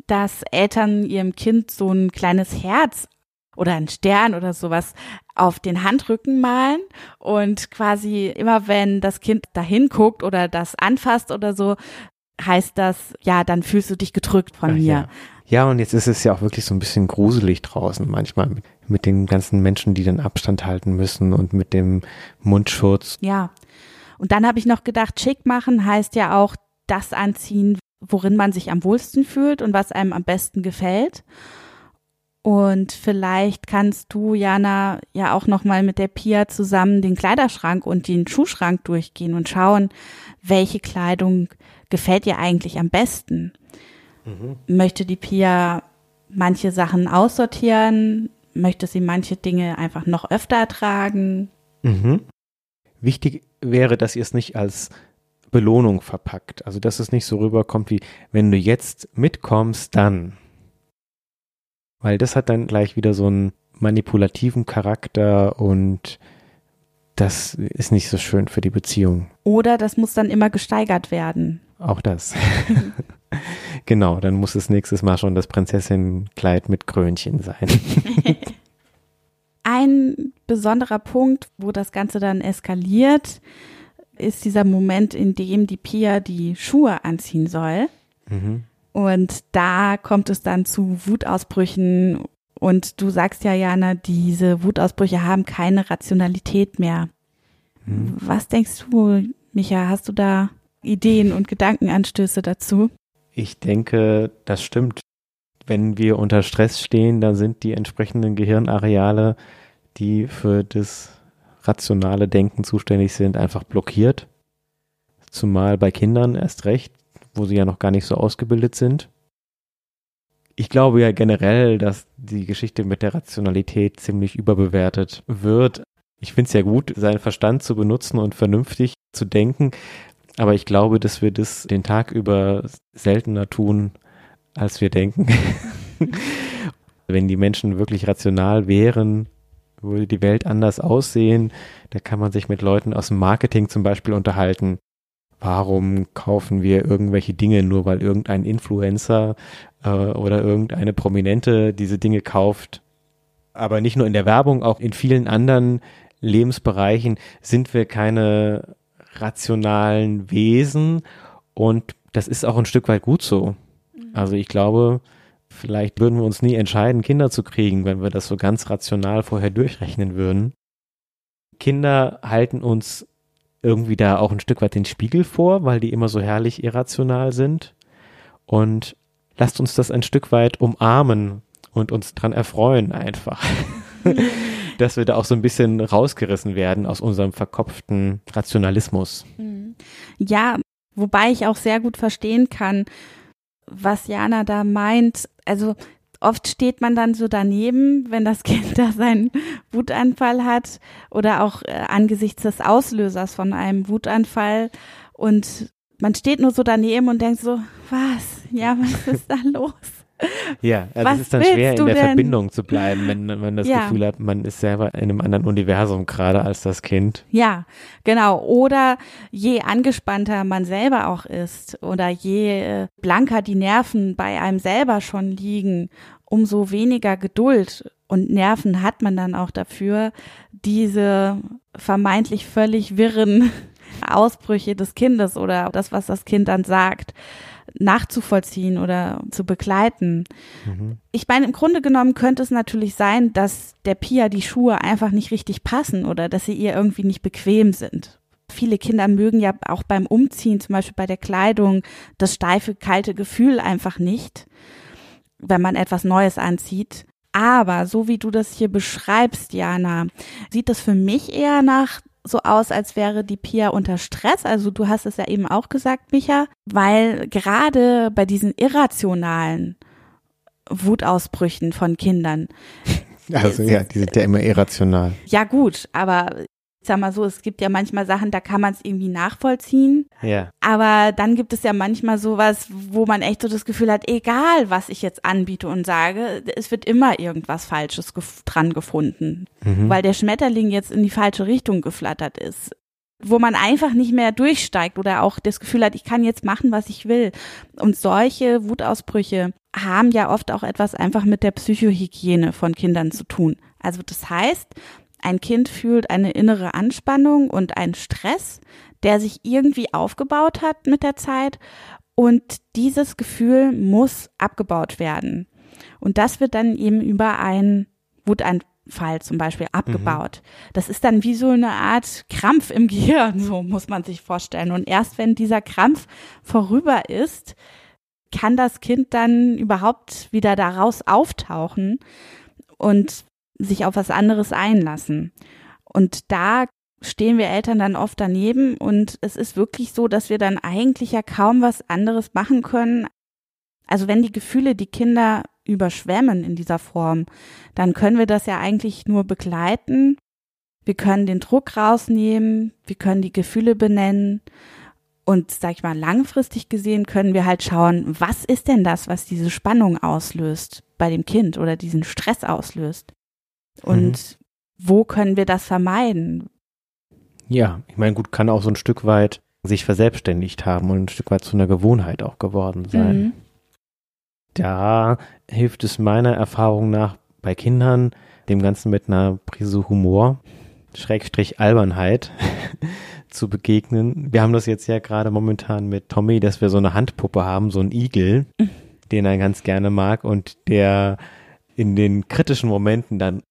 dass Eltern ihrem Kind so ein kleines Herz oder ein Stern oder sowas auf den Handrücken malen und quasi immer wenn das Kind dahin guckt oder das anfasst oder so, heißt das, ja, dann fühlst du dich gedrückt von Ach, mir. Ja. ja, und jetzt ist es ja auch wirklich so ein bisschen gruselig draußen manchmal mit den ganzen Menschen, die den Abstand halten müssen und mit dem Mundschutz. Ja. Und dann habe ich noch gedacht, schick machen heißt ja auch das anziehen, worin man sich am wohlsten fühlt und was einem am besten gefällt. Und vielleicht kannst du, Jana, ja auch nochmal mit der Pia zusammen den Kleiderschrank und den Schuhschrank durchgehen und schauen, welche Kleidung gefällt ihr eigentlich am besten. Mhm. Möchte die Pia manche Sachen aussortieren? Möchte sie manche Dinge einfach noch öfter tragen? Mhm. Wichtig wäre, dass ihr es nicht als Belohnung verpackt. Also, dass es nicht so rüberkommt wie, wenn du jetzt mitkommst, dann. Weil das hat dann gleich wieder so einen manipulativen Charakter und das ist nicht so schön für die Beziehung. Oder das muss dann immer gesteigert werden. Auch das. genau, dann muss es nächstes Mal schon das Prinzessinnenkleid mit Krönchen sein. Ein besonderer Punkt, wo das Ganze dann eskaliert, ist dieser Moment, in dem die Pia die Schuhe anziehen soll. Mhm. Und da kommt es dann zu Wutausbrüchen. Und du sagst ja, Jana, diese Wutausbrüche haben keine Rationalität mehr. Mhm. Was denkst du, Micha? Hast du da Ideen und Gedankenanstöße dazu? Ich denke, das stimmt. Wenn wir unter Stress stehen, dann sind die entsprechenden Gehirnareale, die für das rationale Denken zuständig sind, einfach blockiert. Zumal bei Kindern erst recht, wo sie ja noch gar nicht so ausgebildet sind. Ich glaube ja generell, dass die Geschichte mit der Rationalität ziemlich überbewertet wird. Ich finde es ja gut, seinen Verstand zu benutzen und vernünftig zu denken, aber ich glaube, dass wir das den Tag über seltener tun, als wir denken. Wenn die Menschen wirklich rational wären, würde die Welt anders aussehen. Da kann man sich mit Leuten aus dem Marketing zum Beispiel unterhalten. Warum kaufen wir irgendwelche Dinge nur, weil irgendein Influencer äh, oder irgendeine Prominente diese Dinge kauft? Aber nicht nur in der Werbung, auch in vielen anderen Lebensbereichen sind wir keine rationalen Wesen und das ist auch ein Stück weit gut so. Mhm. Also ich glaube, Vielleicht würden wir uns nie entscheiden, Kinder zu kriegen, wenn wir das so ganz rational vorher durchrechnen würden. Kinder halten uns irgendwie da auch ein Stück weit den Spiegel vor, weil die immer so herrlich irrational sind. Und lasst uns das ein Stück weit umarmen und uns dran erfreuen einfach. dass wir da auch so ein bisschen rausgerissen werden aus unserem verkopften Rationalismus. Mhm. Ja, wobei ich auch sehr gut verstehen kann, was Jana da meint, also oft steht man dann so daneben, wenn das Kind da seinen Wutanfall hat oder auch äh, angesichts des Auslösers von einem Wutanfall und man steht nur so daneben und denkt so, was? Ja, was ist da los? Ja, also es ist dann schwer, in der denn? Verbindung zu bleiben, wenn man das Ja. Gefühl hat, man ist selber in einem anderen Universum gerade als das Kind. Ja, genau. Oder je angespannter man selber auch ist oder je äh, blanker die Nerven bei einem selber schon liegen, umso weniger Geduld und Nerven hat man dann auch dafür, diese vermeintlich völlig wirren Ausbrüche des Kindes oder das, was das Kind dann sagt, nachzuvollziehen oder zu begleiten. Ich meine, im Grunde genommen könnte es natürlich sein, dass der Pia die Schuhe einfach nicht richtig passen oder dass sie ihr irgendwie nicht bequem sind. Viele Kinder mögen ja auch beim Umziehen, zum Beispiel bei der Kleidung, das steife, kalte Gefühl einfach nicht, wenn man etwas Neues anzieht. Aber so wie du das hier beschreibst, Jana, sieht das für mich eher nach so aus, als wäre die Pia unter Stress. Also du hast es ja eben auch gesagt, Micha, weil gerade bei diesen irrationalen Wutausbrüchen von Kindern, Also ja, die sind ja immer irrational. ja gut, aber sag mal so, es gibt ja manchmal Sachen, da kann man es irgendwie nachvollziehen. Ja. Aber dann gibt es ja manchmal sowas, wo man echt so das Gefühl hat, egal was ich jetzt anbiete und sage, es wird immer irgendwas Falsches gef dran gefunden, weil der Schmetterling jetzt in die falsche Richtung geflattert ist. Wo man einfach nicht mehr durchsteigt oder auch das Gefühl hat, ich kann jetzt machen, was ich will. Und solche Wutausbrüche haben ja oft auch etwas einfach mit der Psychohygiene von Kindern zu tun. Also das heißt, ein Kind fühlt eine innere Anspannung und einen Stress, der sich irgendwie aufgebaut hat mit der Zeit. Und dieses Gefühl muss abgebaut werden. Und das wird dann eben über einen Wutanfall zum Beispiel abgebaut. Das ist dann wie so eine Art Krampf im Gehirn, so muss man sich vorstellen. Und erst wenn dieser Krampf vorüber ist, kann das Kind dann überhaupt wieder daraus auftauchen und sich auf was anderes einlassen. Und da stehen wir Eltern dann oft daneben und es ist wirklich so, dass wir dann eigentlich ja kaum was anderes machen können. Also wenn die Gefühle die Kinder überschwemmen in dieser Form, dann können wir das ja eigentlich nur begleiten. Wir können den Druck rausnehmen, wir können die Gefühle benennen und sag ich mal langfristig gesehen können wir halt schauen, was ist denn das, was diese Spannung auslöst bei dem Kind oder diesen Stress auslöst? Und wo können wir das vermeiden? Ja, ich meine, gut, kann auch so ein Stück weit sich verselbstständigt haben und ein Stück weit zu einer Gewohnheit auch geworden sein. Mhm. Da hilft es meiner Erfahrung nach bei Kindern, dem Ganzen mit einer Prise Humor, Schrägstrich Albernheit zu begegnen. Wir haben das jetzt ja gerade momentan mit Tommy, dass wir so eine Handpuppe haben, so einen Igel, den er ganz gerne mag und der in den kritischen Momenten dann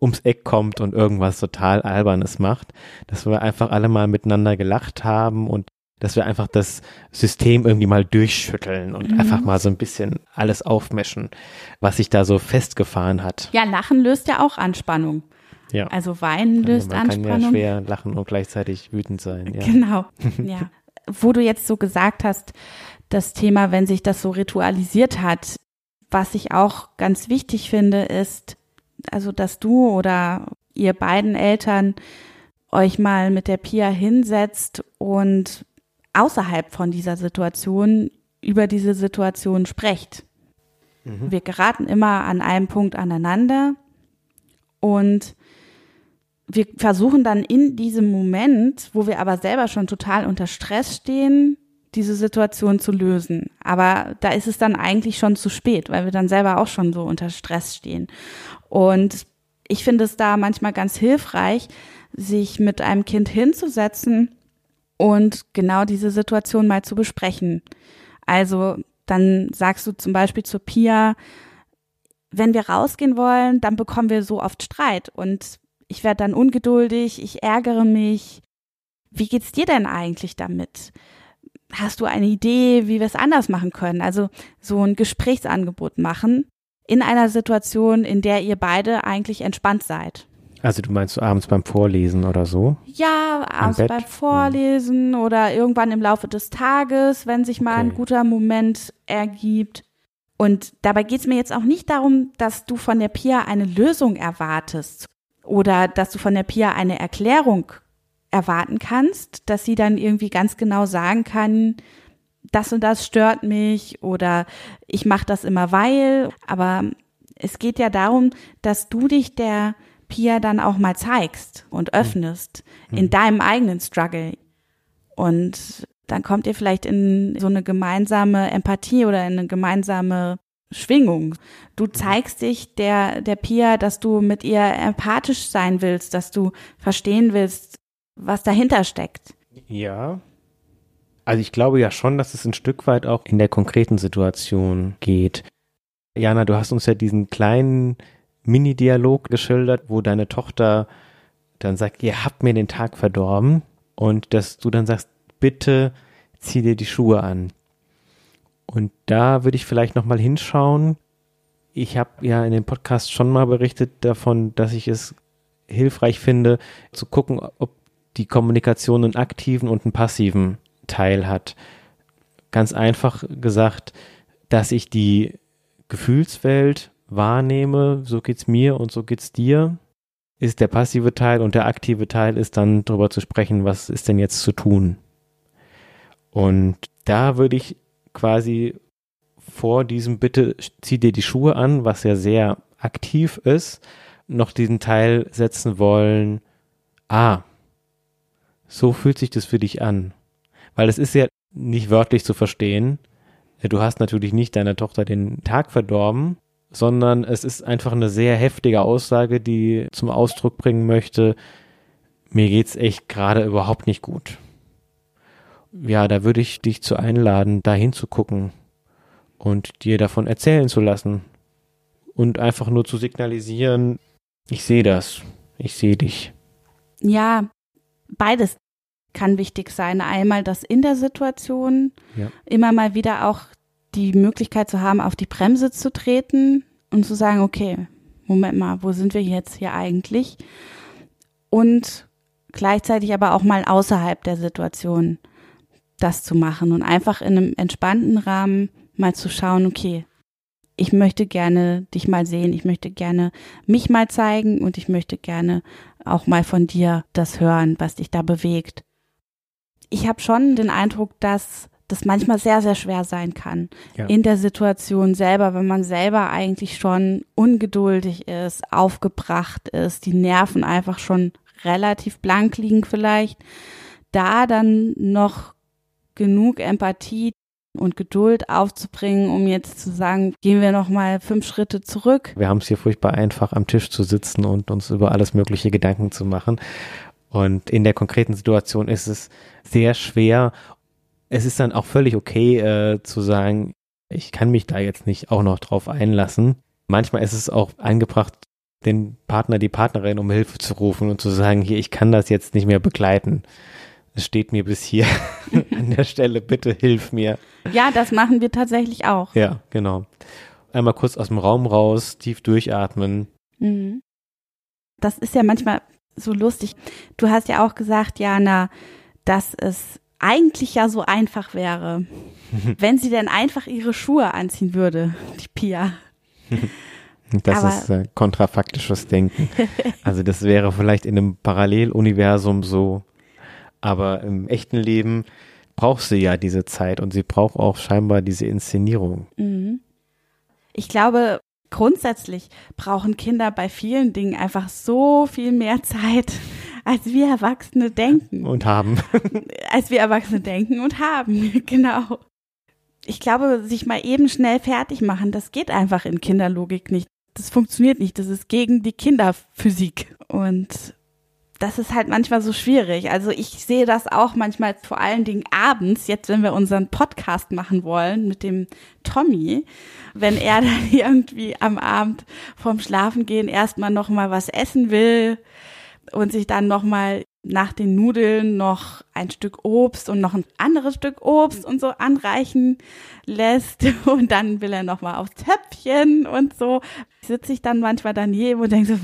ums Eck kommt und irgendwas total Albernes macht, dass wir einfach alle mal miteinander gelacht haben und dass wir einfach das System irgendwie mal durchschütteln und Mhm. einfach mal so ein bisschen alles aufmischen, was sich da so festgefahren hat. Ja, Lachen löst ja auch Anspannung. Ja. Also Weinen löst Man kann ja Anspannung. schwer lachen und gleichzeitig wütend sein. Ja. Genau, ja. Wo du jetzt so gesagt hast, das Thema, wenn sich das so ritualisiert hat, was ich auch ganz wichtig finde, ist, also dass du oder ihr beiden Eltern euch mal mit der Pia hinsetzt und außerhalb von dieser Situation über diese Situation sprecht. Wir geraten immer an einem Punkt aneinander und wir versuchen dann in diesem Moment, wo wir aber selber schon total unter Stress stehen, diese Situation zu lösen. Aber da ist es dann eigentlich schon zu spät, weil wir dann selber auch schon so unter Stress stehen. Und ich finde es da manchmal ganz hilfreich, sich mit einem Kind hinzusetzen und genau diese Situation mal zu besprechen. Also dann sagst du zum Beispiel zur Pia, wenn wir rausgehen wollen, dann bekommen wir so oft Streit und ich werde dann ungeduldig, ich ärgere mich. Wie geht's dir denn eigentlich damit? Hast du eine Idee, wie wir es anders machen können? Also so ein Gesprächsangebot machen in einer Situation, in der ihr beide eigentlich entspannt seid. Also du meinst so abends beim Vorlesen oder so? Ja, abends beim Vorlesen oder irgendwann im Laufe des Tages, wenn sich mal ein Okay. guter Moment ergibt. Und dabei geht es mir jetzt auch nicht darum, dass du von der Pia eine Lösung erwartest oder dass du von der Pia eine Erklärung erwarten kannst, dass sie dann irgendwie ganz genau sagen kann, das und das stört mich oder ich mache das immer weil. Aber es geht ja darum, dass du dich der Pia dann auch mal zeigst und öffnest mhm. in deinem eigenen Struggle. Und dann kommt ihr vielleicht in so eine gemeinsame Empathie oder in eine gemeinsame Schwingung. Du mhm. zeigst dich der, der Pia, dass du mit ihr empathisch sein willst, dass du verstehen willst, was dahinter steckt. Ja. Also ich glaube ja schon, dass es ein Stück weit auch in der konkreten Situation geht. Jana, du hast uns ja diesen kleinen Mini-Dialog geschildert, wo deine Tochter dann sagt, ihr habt mir den Tag verdorben und dass du dann sagst, bitte zieh dir die Schuhe an. Und da würde ich vielleicht nochmal hinschauen. Ich habe ja in dem Podcast schon mal berichtet davon, dass ich es hilfreich finde, zu gucken, ob die Kommunikation einen aktiven und einen passiven Teil hat. Ganz einfach gesagt, dass ich die Gefühlswelt wahrnehme, so geht's mir und so geht's dir, ist der passive Teil und der aktive Teil ist dann darüber zu sprechen, was ist denn jetzt zu tun. Und da würde ich quasi vor diesem Bitte zieh dir die Schuhe an, was ja sehr aktiv ist, noch diesen Teil setzen wollen, ah, so fühlt sich das für dich an. Weil es ist ja nicht wörtlich zu verstehen. Du hast natürlich nicht deiner Tochter den Tag verdorben, sondern es ist einfach eine sehr heftige Aussage, die zum Ausdruck bringen möchte, mir geht's echt gerade überhaupt nicht gut. Ja, da würde ich dich zu einladen, da hinzugucken und dir davon erzählen zu lassen und einfach nur zu signalisieren, ich sehe das, ich sehe dich. Ja, beides kann wichtig sein. Einmal das in der Situation, ja. immer mal wieder auch die Möglichkeit zu haben, auf die Bremse zu treten und zu sagen, okay, Moment mal, wo sind wir jetzt hier eigentlich? Und gleichzeitig aber auch mal außerhalb der Situation das zu machen und einfach in einem entspannten Rahmen mal zu schauen, okay, ich möchte gerne dich mal sehen, ich möchte gerne mich mal zeigen und ich möchte gerne auch mal von dir das hören, was dich da bewegt. Ich habe schon den Eindruck, dass das manchmal sehr, sehr schwer sein kann ja. in der Situation selber, wenn man selber eigentlich schon ungeduldig ist, aufgebracht ist, die Nerven einfach schon relativ blank liegen vielleicht, da dann noch genug Empathie und Geduld aufzubringen, um jetzt zu sagen, gehen wir noch mal fünf Schritte zurück. Wir haben es hier furchtbar einfach, am Tisch zu sitzen und uns über alles mögliche Gedanken zu machen. Und in der konkreten Situation ist es sehr schwer. Es ist dann auch völlig okay äh, zu sagen, ich kann mich da jetzt nicht auch noch drauf einlassen. Manchmal ist es auch angebracht, den Partner, die Partnerin um Hilfe zu rufen und zu sagen, hier, ich kann das jetzt nicht mehr begleiten es steht mir bis hier an der Stelle, bitte hilf mir. Ja, das machen wir tatsächlich auch. Ja, genau. Einmal kurz aus dem Raum raus, tief durchatmen. Mhm. Das ist ja manchmal so lustig. Du hast ja auch gesagt, Jana, dass es eigentlich ja so einfach wäre, wenn sie denn einfach ihre Schuhe anziehen würde, die Pia. Das Aber ist äh, kontrafaktisches Denken. Also das wäre vielleicht in einem Paralleluniversum so, aber im echten Leben braucht sie ja diese Zeit und sie braucht auch scheinbar diese Inszenierung. Mhm. Ich glaube, grundsätzlich brauchen Kinder bei vielen Dingen einfach so viel mehr Zeit, als wir Erwachsene denken. Und haben. als wir Erwachsene denken und haben, genau. Ich glaube, sich mal eben schnell fertig machen, das geht einfach in Kinderlogik nicht. Das funktioniert nicht. Das ist gegen die Kinderphysik. Und das ist halt manchmal so schwierig. Also ich sehe das auch manchmal vor allen Dingen abends, jetzt wenn wir unseren Podcast machen wollen mit dem Tommy, wenn er dann irgendwie am Abend vorm Schlafengehen erstmal noch mal was essen will und sich dann noch mal nach den Nudeln noch ein Stück Obst und noch ein anderes Stück Obst und so anreichen lässt und dann will er noch mal aufs Töpfchen und so sitze ich dann manchmal daneben und denke so,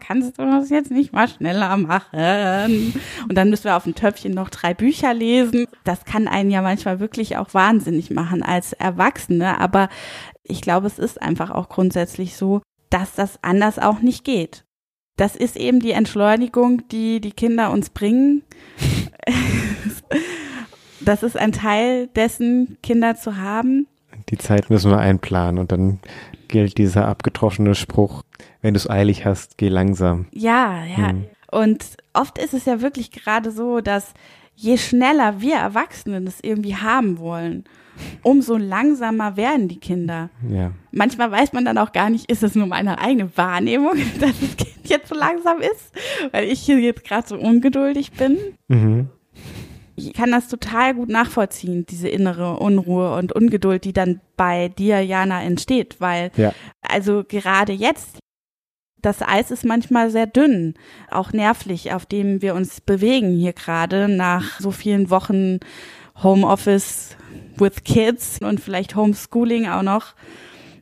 kannst du das jetzt nicht mal schneller machen? Und dann müssen wir auf dem Töpfchen noch drei Bücher lesen. Das kann einen ja manchmal wirklich auch wahnsinnig machen als Erwachsene, aber ich glaube, es ist einfach auch grundsätzlich so, dass das anders auch nicht geht das ist eben die Entschleunigung, die die Kinder uns bringen. Das ist ein Teil dessen, Kinder zu haben. Die Zeit müssen wir einplanen und dann gilt dieser abgetroschene Spruch, wenn du es eilig hast, geh langsam. Ja, ja. Hm. Und oft ist es ja wirklich gerade so, dass je schneller wir Erwachsenen es irgendwie haben wollen, umso langsamer werden die Kinder. Ja. Manchmal weiß man dann auch gar nicht, ist es nur meine eigene Wahrnehmung, dass das Kind jetzt so langsam ist, weil ich hier jetzt gerade so ungeduldig bin. Mhm. Ich kann das total gut nachvollziehen, diese innere Unruhe und Ungeduld, die dann bei dir, Jana, entsteht, weil Ja. also gerade jetzt, das Eis ist manchmal sehr dünn, auch nervlich, auf dem wir uns bewegen hier gerade nach so vielen Wochen Homeoffice with Kids und vielleicht Homeschooling auch noch.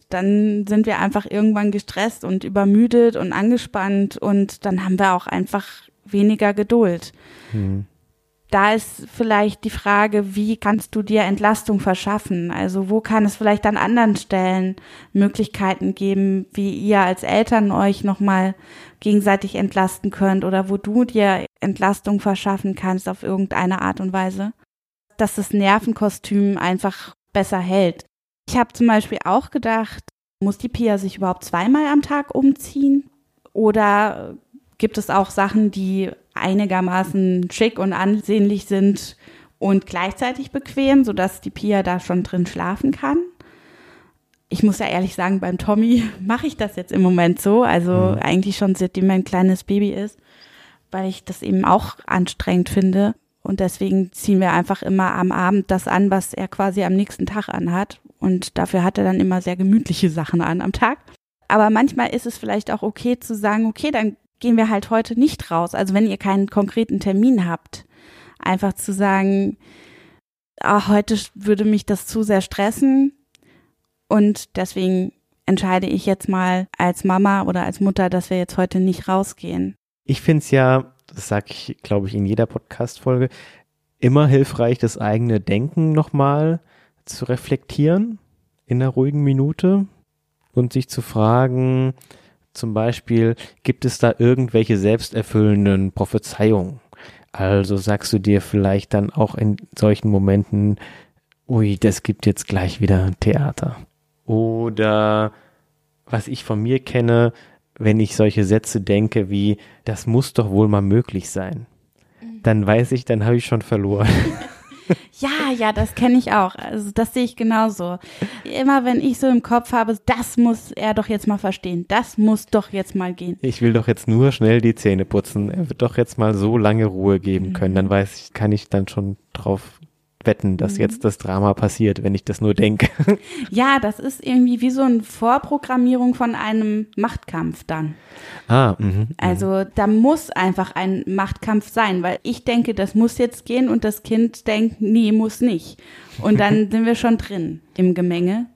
Dann sind wir einfach irgendwann gestresst und übermüdet und angespannt und dann haben wir auch einfach weniger Geduld. Mhm. Da ist vielleicht die Frage, wie kannst du dir Entlastung verschaffen? Also wo kann es vielleicht an anderen Stellen Möglichkeiten geben, wie ihr als Eltern euch nochmal gegenseitig entlasten könnt oder wo du dir Entlastung verschaffen kannst auf irgendeine Art und Weise, dass das Nervenkostüm einfach besser hält. Ich habe zum Beispiel auch gedacht, muss die Pia sich überhaupt zweimal am Tag umziehen? Oder gibt es auch Sachen, die einigermaßen schick und ansehnlich sind und gleichzeitig bequem, sodass die Pia da schon drin schlafen kann? Ich muss ja ehrlich sagen, beim Tommy mache ich das jetzt im Moment so. Also Mhm. eigentlich schon seitdem er ein kleines Baby ist, weil ich das eben auch anstrengend finde. Und deswegen ziehen wir einfach immer am Abend das an, was er quasi am nächsten Tag anhat. Und dafür hat er dann immer sehr gemütliche Sachen an am Tag. Aber manchmal ist es vielleicht auch okay zu sagen, okay, dann gehen wir halt heute nicht raus. Also wenn ihr keinen konkreten Termin habt, einfach zu sagen, ah, heute würde mich das zu sehr stressen und deswegen entscheide ich jetzt mal als Mama oder als Mutter, dass wir jetzt heute nicht rausgehen. Ich finde es ja, das sage ich, glaube ich, in jeder Podcast-Folge, immer hilfreich, das eigene Denken nochmal zu reflektieren in einer ruhigen Minute und sich zu fragen, zum Beispiel, gibt es da irgendwelche selbsterfüllenden Prophezeiungen? Also sagst du dir vielleicht dann auch in solchen Momenten, ui, das gibt jetzt gleich wieder Theater. Oder was ich von mir kenne, wenn ich solche Sätze denke wie, das muss doch wohl mal möglich sein, dann weiß ich, dann habe ich schon verloren. Ja, ja, das kenne ich auch. Also das sehe ich genauso. Immer wenn ich so im Kopf habe, das muss er doch jetzt mal verstehen. Das muss doch jetzt mal gehen. Ich will doch jetzt nur schnell die Zähne putzen. Er wird doch jetzt mal so lange Ruhe geben können. Dann weiß ich, kann ich dann schon drauf wetten, dass jetzt das Drama passiert, wenn ich das nur denke. Ja, das ist irgendwie wie so eine Vorprogrammierung von einem Machtkampf dann. ah, mhm. Also da muss einfach ein Machtkampf sein, weil ich denke, das muss jetzt gehen und das Kind denkt, nee, muss nicht. Und dann sind wir schon drin im Gemenge.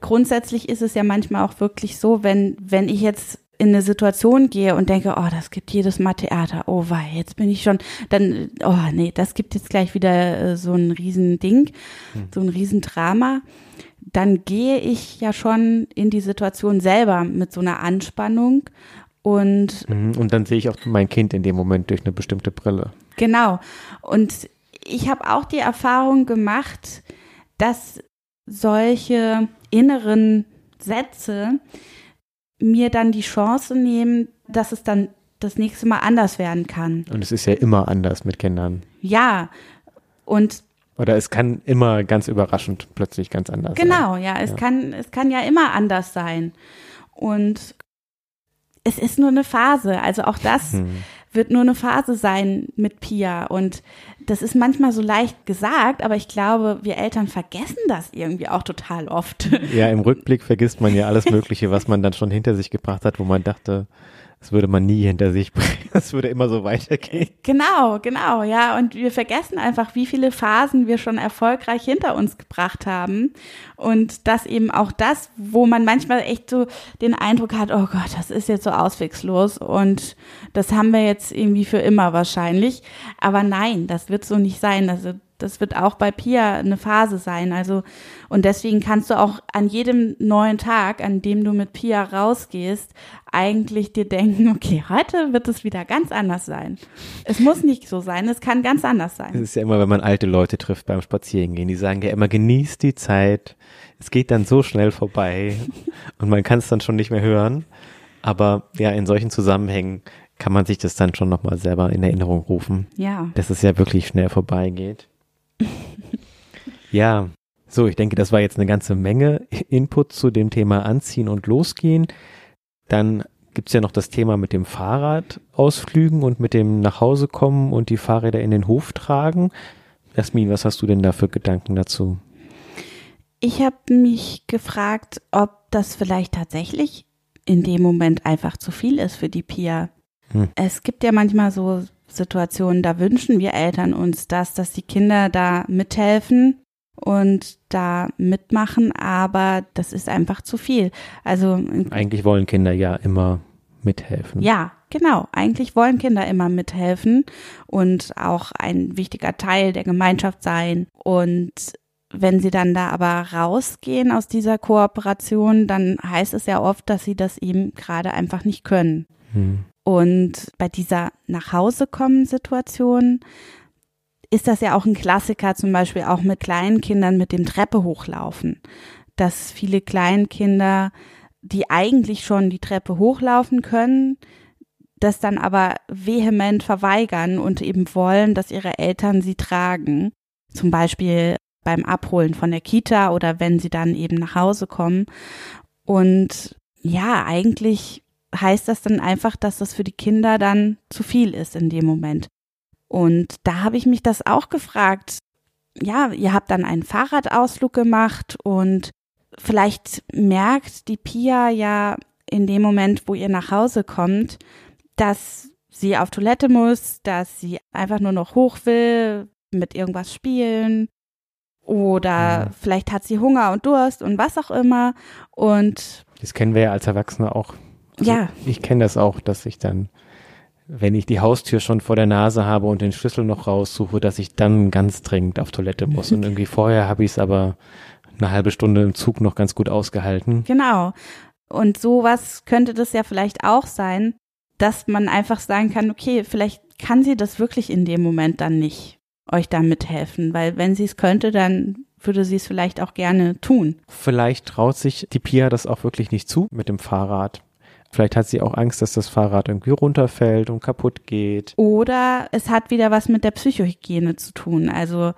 Grundsätzlich ist es ja manchmal auch wirklich so, wenn, wenn ich jetzt in eine Situation gehe und denke, oh, das gibt jedes Mal Theater, oh wei, jetzt bin ich schon, dann, oh nee, das gibt jetzt gleich wieder äh, so ein Riesending, so ein Riesendrama, dann gehe ich ja schon in die Situation selber mit so einer Anspannung und Mhm. Und dann sehe ich auch mein Kind in dem Moment durch eine bestimmte Brille. Genau. Und ich habe auch die Erfahrung gemacht, dass solche inneren Sätze mir dann die Chance nehmen, dass es dann das nächste Mal anders werden kann. Und es ist ja immer anders mit Kindern. Ja. Und Oder es kann immer ganz überraschend plötzlich ganz anders sein. Genau, ja, es Ja. kann, es kann ja immer anders sein. Und es ist nur eine Phase. Also auch das Hm. Wird nur eine Phase sein mit Pia. Und das ist manchmal so leicht gesagt, aber ich glaube, wir Eltern vergessen das irgendwie auch total oft. Ja, im Rückblick vergisst man ja alles Mögliche, was man dann schon hinter sich gebracht hat, wo man dachte, das würde man nie hinter sich bringen. Das würde immer so weitergehen. Genau, genau, ja. Und wir vergessen einfach, wie viele Phasen wir schon erfolgreich hinter uns gebracht haben. Und das eben auch das, wo man manchmal echt so den Eindruck hat, oh Gott, das ist jetzt so auswegslos und das haben wir jetzt irgendwie für immer wahrscheinlich. Aber nein, das wird so nicht sein. Also das wird auch bei Pia eine Phase sein. Also, und deswegen kannst du auch an jedem neuen Tag, an dem du mit Pia rausgehst, eigentlich dir denken, okay, heute wird es wieder ganz anders sein. Es muss nicht so sein, es kann ganz anders sein. Es ist ja immer, wenn man alte Leute trifft beim Spazierengehen, die sagen ja immer, genießt die Zeit. Es geht dann so schnell vorbei und man kann es dann schon nicht mehr hören. Aber ja, in solchen Zusammenhängen kann man sich das dann schon nochmal selber in Erinnerung rufen. Ja. Dass es ja wirklich schnell vorbeigeht. ja, so, ich denke, das war jetzt eine ganze Menge Input zu dem Thema Anziehen und Losgehen. Dann gibt's ja noch das Thema mit dem Fahrradausflügen und mit dem Nachhausekommen und die Fahrräder in den Hof tragen. Jasmin, was hast du denn da für Gedanken dazu? Ich habe mich gefragt, ob das vielleicht tatsächlich in dem Moment einfach zu viel ist für die Pia. Hm. Es gibt ja manchmal so Situationen, da wünschen wir Eltern uns das, dass die Kinder da mithelfen und da mitmachen, aber das ist einfach zu viel. Also eigentlich wollen Kinder ja immer mithelfen. Ja, genau. Eigentlich wollen Kinder immer mithelfen und auch ein wichtiger Teil der Gemeinschaft sein. Und wenn sie dann da aber rausgehen aus dieser Kooperation, dann heißt es ja oft, dass sie das eben gerade einfach nicht können. Hm. Und bei dieser Nachhausekommen-Situation ist das ja auch ein Klassiker, zum Beispiel auch mit kleinen Kindern mit dem Treppe hochlaufen. Dass viele Kleinkinder, die eigentlich schon die Treppe hochlaufen können, das dann aber vehement verweigern und eben wollen, dass ihre Eltern sie tragen. Zum Beispiel beim Abholen von der Kita oder wenn sie dann eben nach Hause kommen. Und ja, eigentlich heißt das dann einfach, dass das für die Kinder dann zu viel ist in dem Moment. Und da habe ich mich das auch gefragt. Ja, ihr habt dann einen Fahrradausflug gemacht und vielleicht merkt die Pia ja in dem Moment, wo ihr nach Hause kommt, dass sie auf Toilette muss, dass sie einfach nur noch hoch will, mit irgendwas spielen oder ja. vielleicht hat sie Hunger und Durst und was auch immer und das kennen wir ja als Erwachsene auch ja. Ich kenne das auch, dass ich dann, wenn ich die Haustür schon vor der Nase habe und den Schlüssel noch raussuche, dass ich dann ganz dringend auf Toilette muss. Und irgendwie vorher habe ich es aber eine halbe Stunde im Zug noch ganz gut ausgehalten. Genau. Und sowas könnte das ja vielleicht auch sein, dass man einfach sagen kann, okay, vielleicht kann sie das wirklich in dem Moment dann nicht euch da mithelfen, weil wenn sie es könnte, dann würde sie es vielleicht auch gerne tun. Vielleicht traut sich die Pia das auch wirklich nicht zu mit dem Fahrrad. Vielleicht hat sie auch Angst, dass das Fahrrad irgendwie runterfällt und kaputt geht. Oder es hat wieder was mit der Psychohygiene zu tun. Also,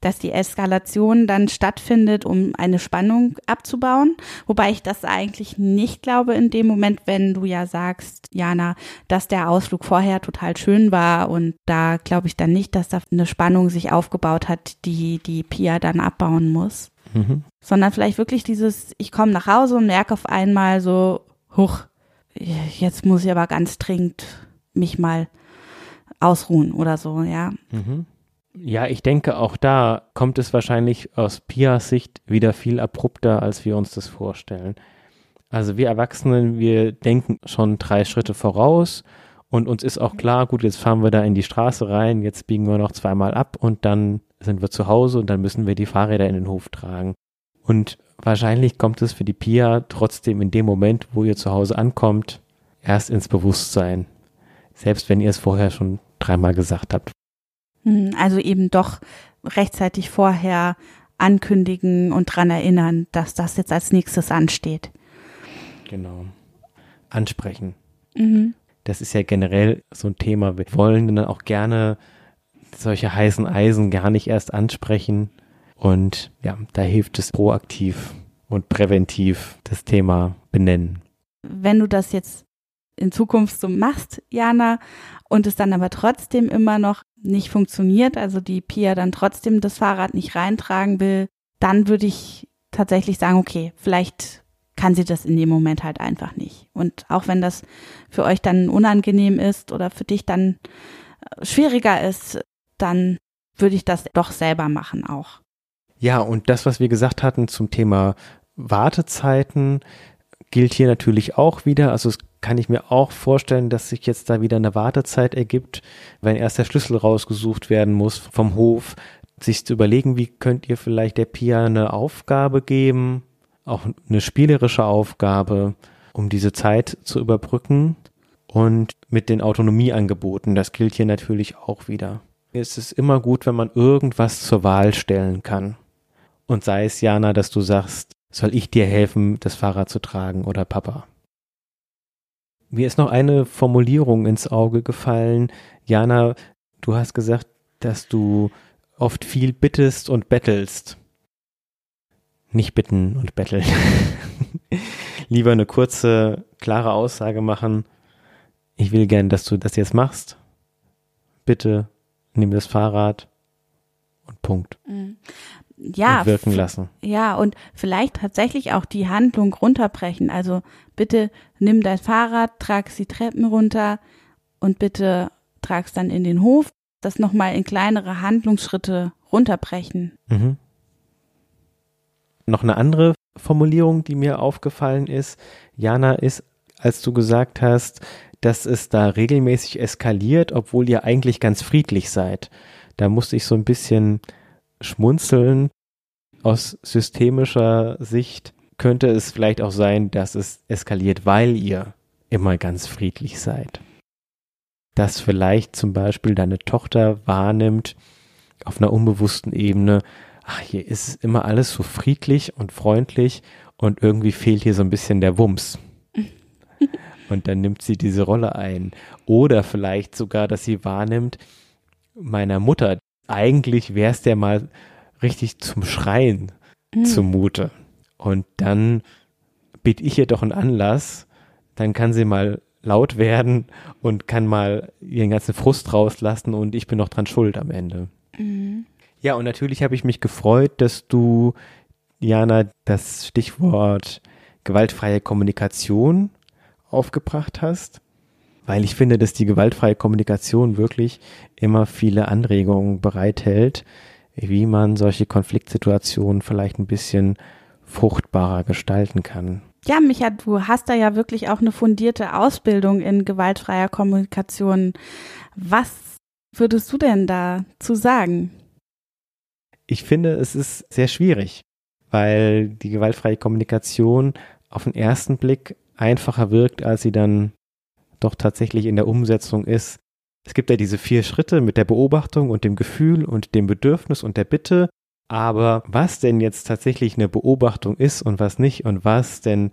dass die Eskalation dann stattfindet, um eine Spannung abzubauen. Wobei ich das eigentlich nicht glaube in dem Moment, wenn du ja sagst, Jana, dass der Ausflug vorher total schön war. Und da glaube ich dann nicht, dass da eine Spannung sich aufgebaut hat, die die Pia dann abbauen muss. Mhm. Sondern vielleicht wirklich dieses, ich komme nach Hause und merke auf einmal so, huch, jetzt muss ich aber ganz dringend mich mal ausruhen oder so, ja. Mhm. Ja, ich denke, auch da kommt es wahrscheinlich aus Pias Sicht wieder viel abrupter, als wir uns das vorstellen. Also wir Erwachsenen, wir denken schon drei Schritte voraus und uns ist auch klar, gut, jetzt fahren wir da in die Straße rein, jetzt biegen wir noch zweimal ab und dann sind wir zu Hause und dann müssen wir die Fahrräder in den Hof tragen. Und wahrscheinlich kommt es für die Pia trotzdem in dem Moment, wo ihr zu Hause ankommt, erst ins Bewusstsein. Selbst wenn ihr es vorher schon dreimal gesagt habt. Hm, also eben doch rechtzeitig vorher ankündigen und dran erinnern, dass das jetzt als nächstes ansteht. Genau. Ansprechen. Mhm. Das ist ja generell so ein Thema. Wir wollen dann auch gerne solche heißen Eisen gar nicht erst ansprechen, und ja, da hilft es proaktiv und präventiv das Thema benennen. Wenn du das jetzt in Zukunft so machst, Jana, und es dann aber trotzdem immer noch nicht funktioniert, also die Pia dann trotzdem das Fahrrad nicht reintragen will, dann würde ich tatsächlich sagen, okay, vielleicht kann sie das in dem Moment halt einfach nicht. Und auch wenn das für euch dann unangenehm ist oder für dich dann schwieriger ist, dann würde ich das doch selber machen auch. Ja, und das, was wir gesagt hatten zum Thema Wartezeiten, gilt hier natürlich auch wieder. Also es kann ich mir auch vorstellen, dass sich jetzt da wieder eine Wartezeit ergibt, wenn erst der Schlüssel rausgesucht werden muss vom Hof, sich zu überlegen, wie könnt ihr vielleicht der Pia eine Aufgabe geben, auch eine spielerische Aufgabe, um diese Zeit zu überbrücken und mit den Autonomieangeboten, das gilt hier natürlich auch wieder. Es ist immer gut, wenn man irgendwas zur Wahl stellen kann. Und sei es, Jana, dass du sagst, soll ich dir helfen, das Fahrrad zu tragen oder Papa? Mir ist noch eine Formulierung ins Auge gefallen. Jana, du hast gesagt, dass du oft viel bittest und bettelst. Nicht bitten und betteln. Lieber eine kurze, klare Aussage machen. Ich will gern, dass du das jetzt machst. Bitte nimm das Fahrrad und Punkt. Ja. Wirken lassen. Ja, und vielleicht tatsächlich auch die Handlung runterbrechen. Also bitte nimm dein Fahrrad, trag die Treppen runter und bitte trag's dann in den Hof das nochmal in kleinere Handlungsschritte runterbrechen. Mhm. Noch eine andere Formulierung, die mir aufgefallen ist, Jana, ist, als du gesagt hast, dass es da regelmäßig eskaliert, obwohl ihr eigentlich ganz friedlich seid. Da musste ich so ein bisschen schmunzeln. Aus systemischer Sicht könnte es vielleicht auch sein, dass es eskaliert, weil ihr immer ganz friedlich seid dass vielleicht zum Beispiel deine Tochter wahrnimmt auf einer unbewussten Ebene, ach, hier ist immer alles so friedlich und freundlich und irgendwie fehlt hier so ein bisschen der Wumms. Und dann nimmt sie diese Rolle ein. Oder vielleicht sogar, dass sie wahrnimmt, meiner Mutter, eigentlich wäre es der mal richtig zum Schreien mhm. zumute. Und dann biete ich ihr doch einen Anlass, dann kann sie mal laut werden und kann mal ihren ganzen Frust rauslassen und ich bin noch dran schuld am Ende. Mhm. Ja, und natürlich habe ich mich gefreut, dass du, Jana, das Stichwort gewaltfreie Kommunikation aufgebracht hast, weil ich finde, dass die gewaltfreie Kommunikation wirklich immer viele Anregungen bereithält, wie man solche Konfliktsituationen vielleicht ein bisschen fruchtbarer gestalten kann. Ja, Micha, du hast da ja wirklich auch eine fundierte Ausbildung in gewaltfreier Kommunikation. Was würdest du denn dazu sagen? Ich finde, es ist sehr schwierig, weil die gewaltfreie Kommunikation auf den ersten Blick einfacher wirkt, als sie dann doch tatsächlich in der Umsetzung ist. Es gibt ja diese vier Schritte mit der Beobachtung und dem Gefühl und dem Bedürfnis und der Bitte aber was denn jetzt tatsächlich eine Beobachtung ist und was nicht und was denn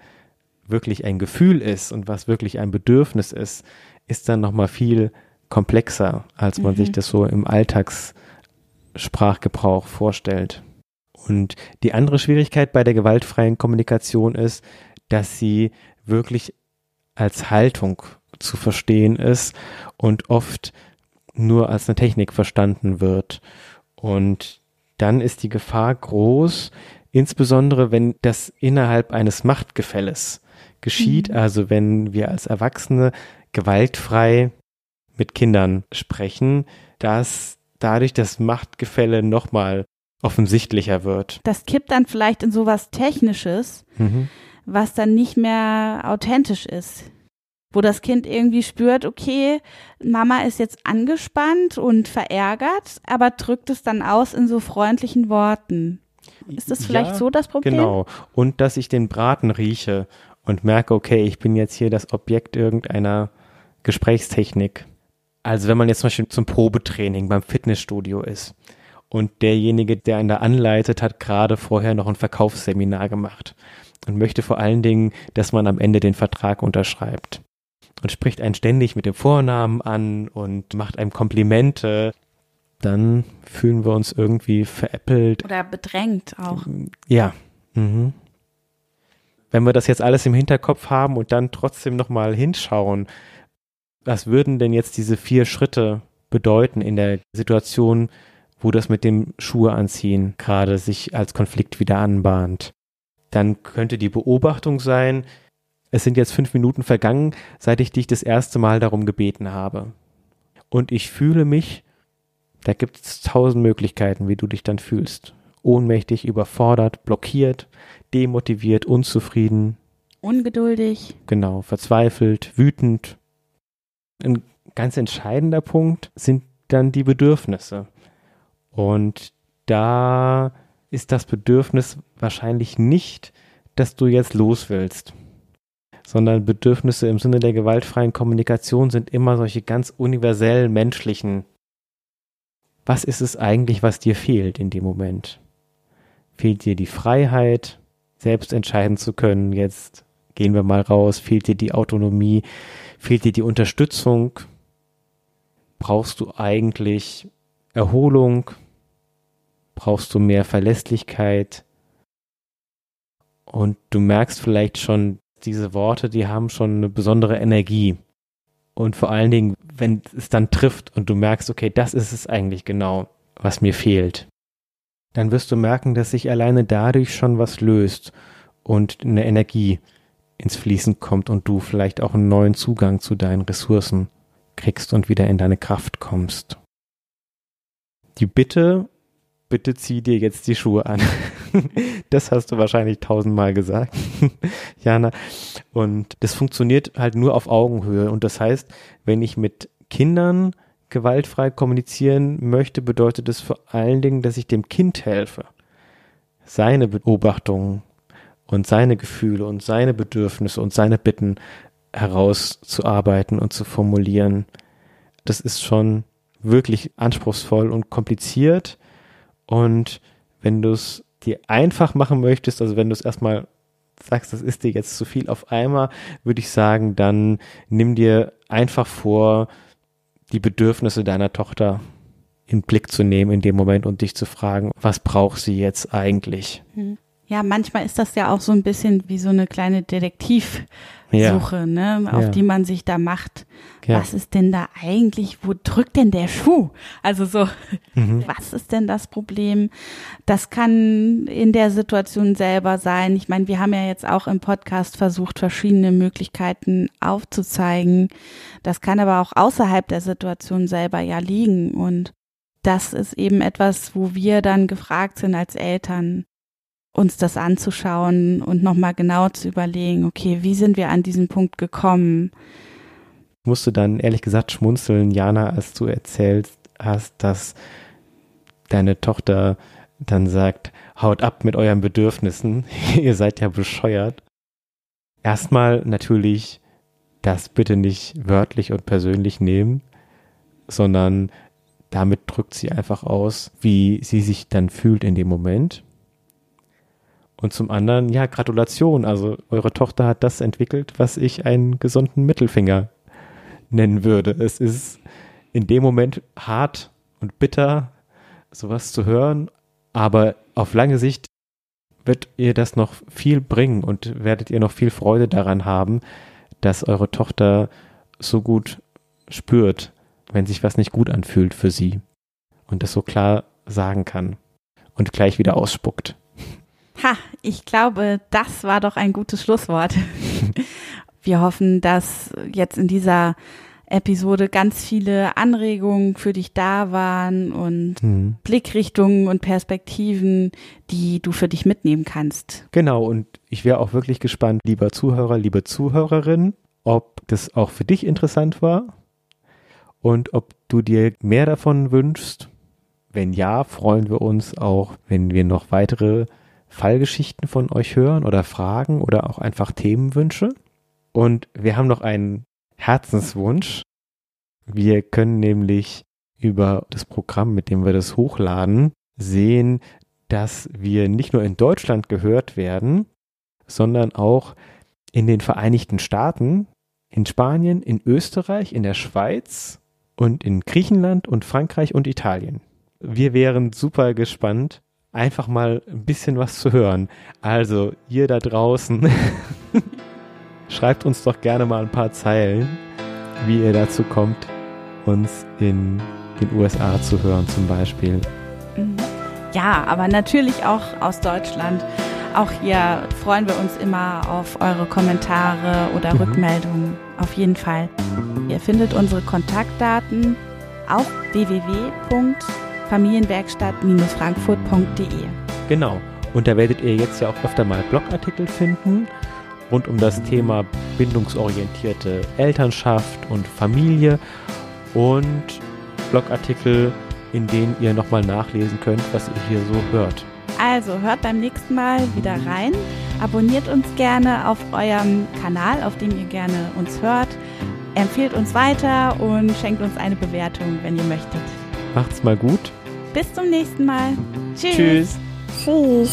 wirklich ein Gefühl ist und was wirklich ein Bedürfnis ist, ist dann nochmal viel komplexer, als man mhm. sich das so im Alltagssprachgebrauch vorstellt. Und die andere Schwierigkeit bei der gewaltfreien Kommunikation ist, dass sie wirklich als Haltung zu verstehen ist und oft nur als eine Technik verstanden wird. Und dann ist die Gefahr groß, insbesondere wenn das innerhalb eines Machtgefälles geschieht, mhm. also wenn wir als Erwachsene gewaltfrei mit Kindern sprechen, dass dadurch das Machtgefälle nochmal offensichtlicher wird. Das kippt dann vielleicht in sowas Technisches, mhm. was dann nicht mehr authentisch ist wo das Kind irgendwie spürt, okay, Mama ist jetzt angespannt und verärgert, aber drückt es dann aus in so freundlichen Worten. Ist das vielleicht ja, so das Problem? Genau. Und dass ich den Braten rieche und merke, okay, ich bin jetzt hier das Objekt irgendeiner Gesprächstechnik. Also wenn man jetzt zum Beispiel zum Probetraining beim Fitnessstudio ist und derjenige, der einen da anleitet, hat gerade vorher noch ein Verkaufsseminar gemacht und möchte vor allen Dingen, dass man am Ende den Vertrag unterschreibt und spricht einen ständig mit dem Vornamen an und macht einem Komplimente, dann fühlen wir uns irgendwie veräppelt. Oder bedrängt auch. Ja. Mhm. Wenn wir das jetzt alles im Hinterkopf haben und dann trotzdem nochmal hinschauen, was würden denn jetzt diese vier Schritte bedeuten in der Situation, wo das mit dem Schuhe anziehen gerade sich als Konflikt wieder anbahnt? Dann könnte die Beobachtung sein, es sind jetzt fünf Minuten vergangen, seit ich dich das erste Mal darum gebeten habe. Und ich fühle mich, da gibt es tausend Möglichkeiten, wie du dich dann fühlst. Ohnmächtig, überfordert, blockiert, demotiviert, unzufrieden. Ungeduldig. Genau, verzweifelt, wütend. Ein ganz entscheidender Punkt sind dann die Bedürfnisse. Und da ist das Bedürfnis wahrscheinlich nicht, dass du jetzt los willst, sondern Bedürfnisse im Sinne der gewaltfreien Kommunikation sind immer solche ganz universell menschlichen. Was ist es eigentlich, was dir fehlt in dem Moment? Fehlt dir die Freiheit, selbst entscheiden zu können, jetzt gehen wir mal raus, fehlt dir die Autonomie, fehlt dir die Unterstützung, brauchst du eigentlich Erholung, brauchst du mehr Verlässlichkeit? Und du merkst vielleicht schon, diese Worte, die haben schon eine besondere Energie. Und vor allen Dingen, wenn es dann trifft und du merkst, okay, das ist es eigentlich genau, was mir fehlt, dann wirst du merken, dass sich alleine dadurch schon was löst und eine Energie ins Fließen kommt und du vielleicht auch einen neuen Zugang zu deinen Ressourcen kriegst und wieder in deine Kraft kommst. Die Bitte, bitte zieh dir jetzt die Schuhe an. das hast du wahrscheinlich tausendmal gesagt, Jana. Und das funktioniert halt nur auf Augenhöhe. Und das heißt, wenn ich mit Kindern gewaltfrei kommunizieren möchte, bedeutet es vor allen Dingen, dass ich dem Kind helfe, seine Beobachtungen und seine Gefühle und seine Bedürfnisse und seine Bitten herauszuarbeiten und zu formulieren. Das ist schon wirklich anspruchsvoll und kompliziert. Und wenn du es dir einfach machen möchtest, also wenn du es erstmal sagst, das ist dir jetzt zu viel auf einmal, würde ich sagen, dann nimm dir einfach vor, die Bedürfnisse deiner Tochter in Blick zu nehmen in dem Moment und dich zu fragen, was braucht sie jetzt eigentlich? Hm. Ja, manchmal ist das ja auch so ein bisschen wie so eine kleine Detektivsuche, ja. ne, auf ja. die man sich da macht. Ja. Was ist denn da eigentlich, wo drückt denn der Schuh? Also so, mhm. was ist denn das Problem? Das kann in der Situation selber sein. Ich meine, wir haben ja jetzt auch im Podcast versucht, verschiedene Möglichkeiten aufzuzeigen. Das kann aber auch außerhalb der Situation selber ja liegen und das ist eben etwas, wo wir dann gefragt sind als Eltern, uns das anzuschauen und nochmal genau zu überlegen, okay, wie sind wir an diesen Punkt gekommen? Ich musste dann ehrlich gesagt schmunzeln, Jana, als du erzählt hast, dass deine Tochter dann sagt, haut ab mit euren Bedürfnissen, ihr seid ja bescheuert. Erstmal natürlich das bitte nicht wörtlich und persönlich nehmen, sondern damit drückt sie einfach aus, wie sie sich dann fühlt in dem Moment. Und zum anderen, ja, Gratulation. Also eure Tochter hat das entwickelt, was ich einen gesunden Mittelfinger nennen würde. Es ist in dem Moment hart und bitter, sowas zu hören, aber auf lange Sicht wird ihr das noch viel bringen und werdet ihr noch viel Freude daran haben, dass eure Tochter so gut spürt, wenn sich was nicht gut anfühlt für sie und das so klar sagen kann und gleich wieder ausspuckt. Ha, ich glaube, das war doch ein gutes Schlusswort. Wir hoffen, dass jetzt in dieser Episode ganz viele Anregungen für dich da waren und mhm. Blickrichtungen und Perspektiven, die du für dich mitnehmen kannst. Genau, und ich wäre auch wirklich gespannt, lieber Zuhörer, liebe Zuhörerin, ob das auch für dich interessant war und ob du dir mehr davon wünschst. Wenn ja, freuen wir uns auch, wenn wir noch weitere Fallgeschichten von euch hören oder Fragen oder auch einfach Themenwünsche. Und wir haben noch einen Herzenswunsch. Wir können nämlich über das Programm, mit dem wir das hochladen, sehen, dass wir nicht nur in Deutschland gehört werden, sondern auch in den Vereinigten Staaten, in Spanien, in Österreich, in der Schweiz und in Griechenland und Frankreich und Italien. Wir wären super gespannt, einfach mal ein bisschen was zu hören. Also, ihr da draußen, schreibt uns doch gerne mal ein paar Zeilen, wie ihr dazu kommt, uns in den USA zu hören zum Beispiel. Mhm. Ja, aber natürlich auch aus Deutschland. Auch hier freuen wir uns immer auf eure Kommentare oder mhm. Rückmeldungen. Auf jeden Fall. Ihr findet unsere Kontaktdaten auf www familienwerkstatt-frankfurt.de. Genau. Und da werdet ihr jetzt ja auch öfter mal Blogartikel finden rund um das Thema bindungsorientierte Elternschaft und Familie und Blogartikel, in denen ihr nochmal nachlesen könnt, was ihr hier so hört. Also hört beim nächsten Mal wieder rein. Abonniert uns gerne auf eurem Kanal, auf dem ihr gerne uns hört. Empfehlt uns weiter und schenkt uns eine Bewertung, wenn ihr möchtet. Macht's mal gut. Bis zum nächsten Mal. Tschüss. Tschüss. Tschüss.